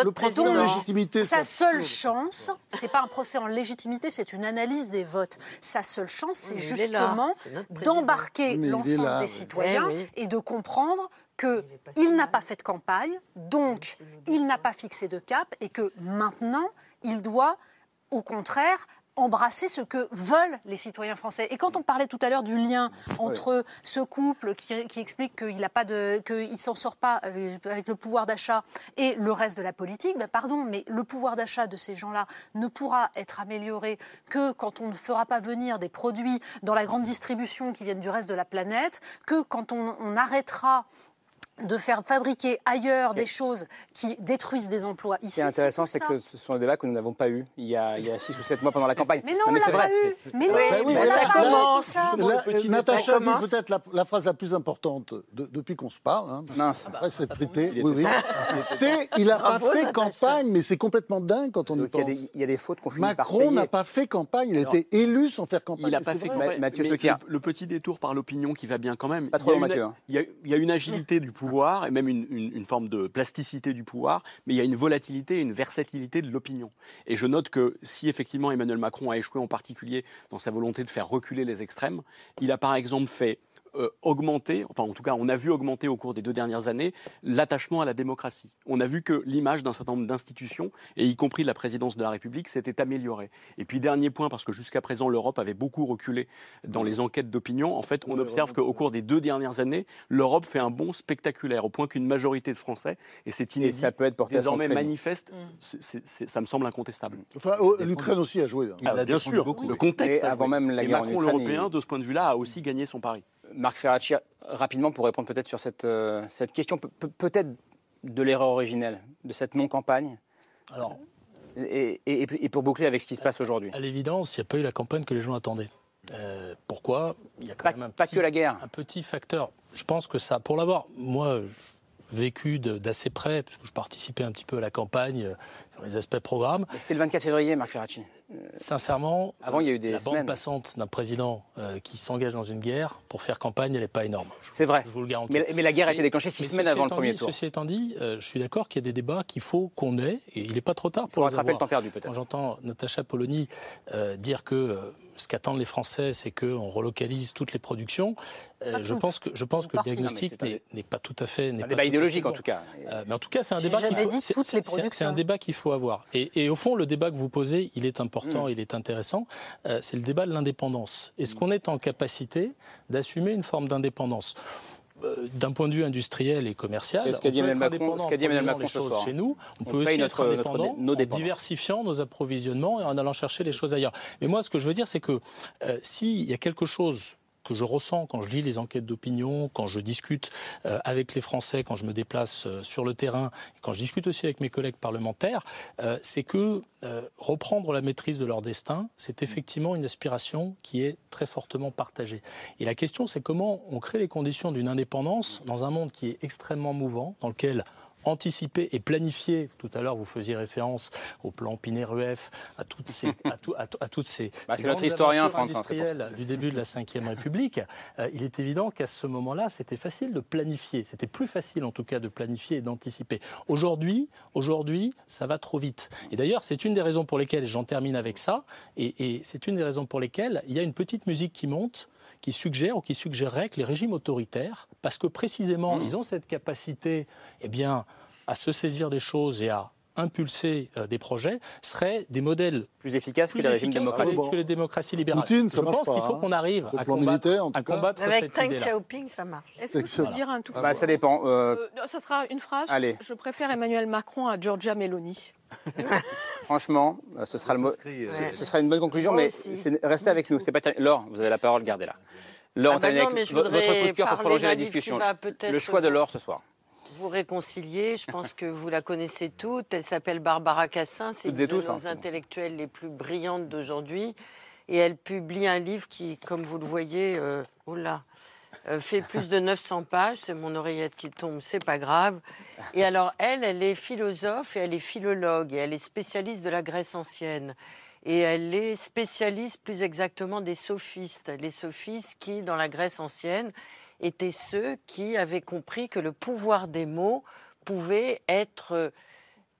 Le procès en légitimité... Sa seule chance, c'est pas un procès en légitimité, c'est une analyse des votes. Sa seule chance, c'est justement d'embarquer l'ensemble des citoyens et de comprendre qu'il n'a pas fait de campagne, donc il n'a pas fixé de cap et que maintenant, il doit, au contraire, embrasser ce que veulent les citoyens français. Et quand on parlait tout à l'heure du lien entre ce couple qui, explique qu'il n'a pas de, qu'il s'en sort pas euh, avec le pouvoir d'achat et le reste de la politique, ben pardon, mais le pouvoir d'achat de ces gens-là ne pourra être amélioré que quand on ne fera pas venir des produits dans la grande distribution qui viennent du reste de la planète, que quand on, on arrêtera de faire fabriquer ailleurs des choses qui détruisent des emplois ici. Ce qui est intéressant, c'est que ce sont des débats que nous n'avons pas eu il y a 6 ou 7 mois pendant la campagne. Mais non, on l'a pas eu. Mais non, oui, ça commence. Natacha dit peut-être la, phrase la plus importante depuis qu'on se parle. Hein, Mince. Après oui, oui. [laughs] c'est il n'a pas fait campagne, mais c'est complètement dingue quand on y pense. Il y, a des fautes qu'on finit Macron n'a pas fait campagne, il a été élu sans faire campagne. Il n'a pas fait campagne. Mathieu Le petit détour par l'opinion qui va bien quand même. Pas trop, Mathieu. Il y a une agilité du pouvoir et même une, forme de plasticité du pouvoir, mais il y a une volatilité une versatilité de l'opinion. Et je note que si effectivement Emmanuel Macron a échoué en particulier dans sa volonté de faire reculer les extrêmes, il a par exemple fait euh, augmenter, enfin en tout cas on a vu augmenter au cours des deux dernières années l'attachement à la démocratie. On a vu que l'image d'un certain nombre d'institutions, et y compris la présidence de la République, s'était améliorée. Et puis dernier point, parce que jusqu'à présent l'Europe avait beaucoup reculé dans les enquêtes d'opinion, en fait on observe qu'au cours des deux dernières années, l'Europe fait un bond spectaculaire, au point qu'une majorité de Français, et c'est inédit, ça peut être désormais manifeste, mm. ça me semble incontestable. Enfin, oh, l'Ukraine aussi a joué. Hein. Ah, bien sûr, beaucoup, le contexte. avant même la guerre Macron, l'Européen, de ce point de vue-là, a aussi gagné son pari. Marc Ferracci, rapidement pour répondre peut-être sur cette, euh, cette question, peut-être de l'erreur originelle, de cette non-campagne? Alors, et, et, pour boucler avec ce qui se passe aujourd'hui. À l'évidence, il n'y a pas eu la campagne que les gens attendaient. Euh, pourquoi? Il y a quand même un pas que la guerre. Un petit facteur. Je pense que ça, pour l'avoir, moi, vécu d'assez près, puisque je participais un petit peu à la campagne euh, sur les aspects programmes. C'était le 24 février, Marc Ferracci. Sincèrement, avant il y a eu des la bande passante d'un président euh, qui s'engage dans une guerre pour faire campagne, elle n'est pas énorme. C'est vrai. Je vous le garantis. Mais, la guerre a été déclenchée six semaines avant le premier tour. Ceci étant dit, euh, je suis d'accord qu'il y a des débats qu'il faut qu'on ait, et il n'est pas trop tard pour, pour rattraper le temps perdu peut-être. Quand j'entends Natacha Polony euh, dire que ce qu'attendent les Français, c'est qu'on relocalise toutes les productions. je, pense que, je pense que le diagnostic n'est pas tout à fait. C'est un débat idéologique en tout cas. mais en tout cas, c'est un débat qu'il faut. C'est un débat qu'il faut avoir. Et, au fond, le débat que vous posez, il est important, mm. il est intéressant. c'est le débat de l'indépendance. Est-ce mm. qu'on est en capacité d'assumer une forme d'indépendance? euh, d'un point de vue industriel et commercial, ce qu'a dit Macron, ce dit Macron ce soir. Chez nous, on, peut aussi notre, être indépendant en diversifiant nos approvisionnements et en allant chercher les choses ailleurs. Mais moi, ce que je veux dire, c'est que euh, s'il y a quelque chose que je ressens quand je lis les enquêtes d'opinion, quand je discute euh, avec les Français, quand je me déplace euh, sur le terrain, et quand je discute aussi avec mes collègues parlementaires, euh, c'est que reprendre la maîtrise de leur destin, c'est effectivement une aspiration qui est très fortement partagée. Et la question, c'est comment on crée les conditions d'une indépendance dans un monde qui est extrêmement mouvant, dans lequel anticiper et planifier. Tout à l'heure, vous faisiez référence au plan Pinet-Rueff, à toutes ces, [laughs] à, à, toutes ces, bah, c'est notre historien, industriels du début de la Ve République. Euh, il est évident qu'à ce moment-là, c'était facile de planifier. C'était plus facile, en tout cas, de planifier et d'anticiper. Aujourd'hui, aujourd'hui, ça va trop vite. Et d'ailleurs, c'est une des raisons pour lesquelles j'en termine avec ça. Et, et c'est une des raisons pour lesquelles il y a une petite musique qui monte qui suggère ou qui suggérerait que les régimes autoritaires, parce que précisément mmh. ils ont cette capacité, eh bien, à se saisir des choses et à impulser euh, des projets seraient des modèles plus efficaces plus que les régimes efficaces démocratiques. que les démocraties libérales. Poutine, ça Je pense qu'il faut hein. qu'on arrive à combattre, militaire, en à tout cas. combattre Avec cette idée-là. Xiaoping, ça marche. Est-ce que peux dire un tout Bah, ça dépend. euh, Euh, non, ça sera une phrase. Allez. Je préfère Emmanuel Macron à Giorgia Meloni. [laughs] franchement, euh, ce sera, le euh, ce, ce sera une bonne conclusion, Moi mais restez avec nous. C'est pas terminé. Laure, vous avez la parole, gardez-la. Laure, Ah on bah non, avec mais je votre coup de cœur pour prolonger la discussion. Le choix de vous- Laure ce soir. Vous réconcilier, je pense que vous la connaissez toutes. Elle s'appelle Barbara Cassin, c'est une de tous, hein, nos intellectuelles les plus brillantes d'aujourd'hui. Et elle publie un livre qui, comme vous le voyez, euh, oh là, euh, fait plus de 900 pages. C'est mon oreillette qui tombe, c'est pas grave. Et alors, elle, elle est philosophe et elle est philologue et elle est spécialiste de la Grèce ancienne. Et elle est spécialiste plus exactement des sophistes. Les sophistes qui, dans la Grèce ancienne, étaient ceux qui avaient compris que le pouvoir des mots pouvait être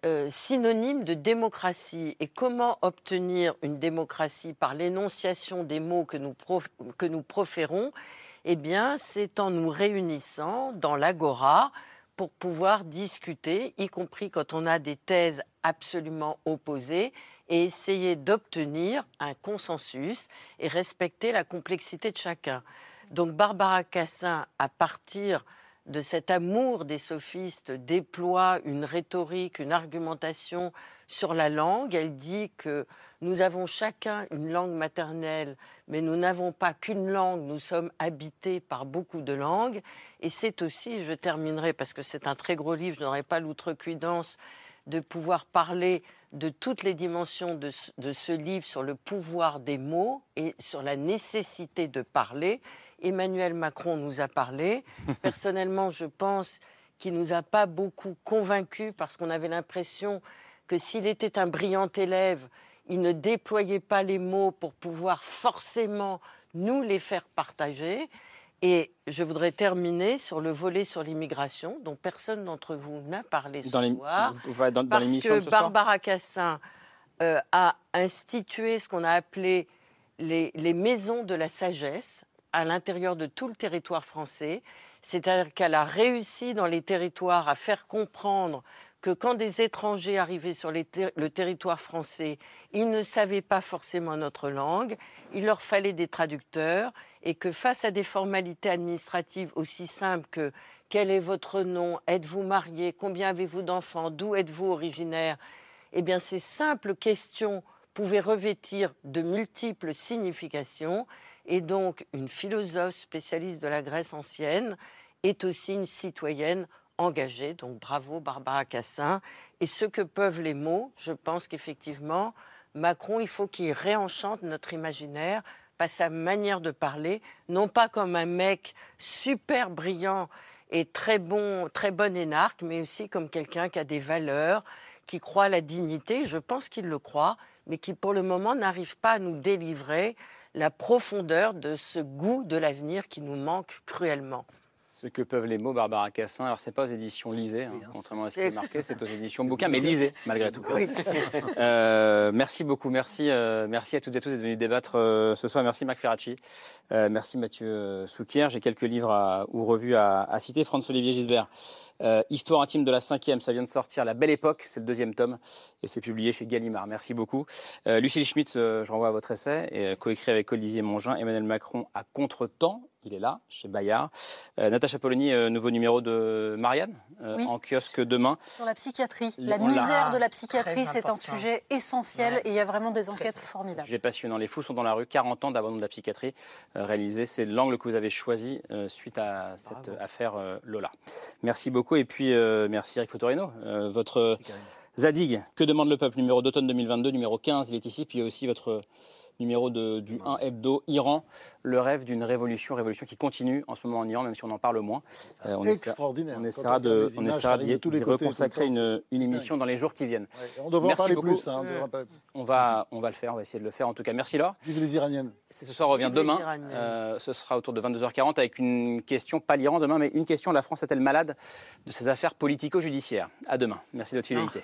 euh, synonyme de démocratie. Et comment obtenir une démocratie par l'énonciation des mots que nous, que nous proférons? Eh bien, c'est en nous réunissant dans l'agora pour pouvoir discuter, y compris quand on a des thèses absolument opposées, et essayer d'obtenir un consensus et respecter la complexité de chacun. Donc Barbara Cassin, à partir de cet amour des sophistes, déploie une rhétorique, une argumentation sur la langue. Elle dit que nous avons chacun une langue maternelle, mais nous n'avons pas qu'une langue, nous sommes habités par beaucoup de langues. Et c'est aussi, je terminerai parce que c'est un très gros livre, je n'aurai pas l'outrecuidance de pouvoir parler de toutes les dimensions de ce, de ce livre sur le pouvoir des mots et sur la nécessité de parler. Emmanuel Macron nous a parlé. [laughs] Personnellement, je pense qu'il nous a pas beaucoup convaincus parce qu'on avait l'impression que s'il était un brillant élève, il ne déployait pas les mots pour pouvoir forcément nous les faire partager. Et je voudrais terminer sur le volet sur l'immigration, dont personne d'entre vous n'a parlé ce Dans soir. dans- dans parce que soir Barbara Cassin euh, a institué ce qu'on a appelé les, les maisons de la sagesse à l'intérieur de tout le territoire français. C'est-à-dire qu'elle a réussi dans les territoires à faire comprendre que quand des étrangers arrivaient sur le territoire français, ils ne savaient pas forcément notre langue, il leur fallait des traducteurs, et que face à des formalités administratives aussi simples que quel est votre nom, êtes-vous marié, combien avez-vous d'enfants, d'où êtes-vous originaire, eh bien ces simples questions pouvaient revêtir de multiples significations, et donc une philosophe spécialiste de la Grèce ancienne est aussi une citoyenne engagée, donc bravo Barbara Cassin. Et ce que peuvent les mots, je pense qu'effectivement, Macron, il faut qu'il réenchante notre imaginaire par sa manière de parler, non pas comme un mec super brillant et très bon, très bon énarque, mais aussi comme quelqu'un qui a des valeurs, qui croit à la dignité, je pense qu'il le croit, mais qui pour le moment n'arrive pas à nous délivrer la profondeur de ce goût de l'avenir qui nous manque cruellement. Ce que peuvent les mots, Barbara Cassin. Alors, c'est pas aux éditions Lisée, hein, contrairement à ce qui est marqué, c'est aux éditions [laughs] Bouquin, mais Lisée, malgré tout. Oui. Euh, merci beaucoup, merci, euh, merci à toutes et à tous d'être venus débattre euh, ce soir. Merci Marc Ferracci, merci Mathieu Souquier. J'ai quelques livres à- ou revues à, à citer. Franz-Olivier Gisbert, Histoire intime de la cinquième, ça vient de sortir. La Belle Époque, c'est le deuxième tome et c'est publié chez Gallimard. Merci beaucoup. Lucille Schmitt, je renvoie à votre essai, et, coécrit avec Olivier Mongin, Emmanuel Macron à contre-temps. Il est là, chez Bayard. Euh, Natacha Polony, euh, nouveau numéro de Marianne, euh, Oui. en kiosque demain. Sur la psychiatrie. La on misère de la psychiatrie, c'est un sujet essentiel et il y a vraiment des enquêtes formidables. Sujet passionnant. Les fous sont dans la rue. 40 ans d'abandon de la psychiatrie euh, réalisé. C'est l'angle que vous avez choisi euh, suite à cette affaire euh, Lola. Merci beaucoup. Et puis, euh, merci Eric Fotorino. Euh, votre Zadig, que demande le peuple? Numéro d'automne 2022, numéro 15, il est ici. Puis il y a aussi votre numéro de, du 1 hebdo, Iran, le rêve d'une révolution, révolution qui continue en ce moment en Iran, même si on en parle moins. Euh, on Extraordinaire. On essaiera on de, on essaiera d'y reconsacrer une, émission dans les jours qui viennent. Ouais, on devrait en Merci parler beaucoup. plus. hein, on. On va, on va le faire, on va essayer de le faire. En tout cas, merci Laure. Vive les Iraniennes. C'est ce soir revient Vive les demain. Euh, ce sera autour de 22h40 avec une question, pas l'Iran demain, mais une question la France est-elle malade de ses affaires politico-judiciaires? À demain. Merci de votre fidélité.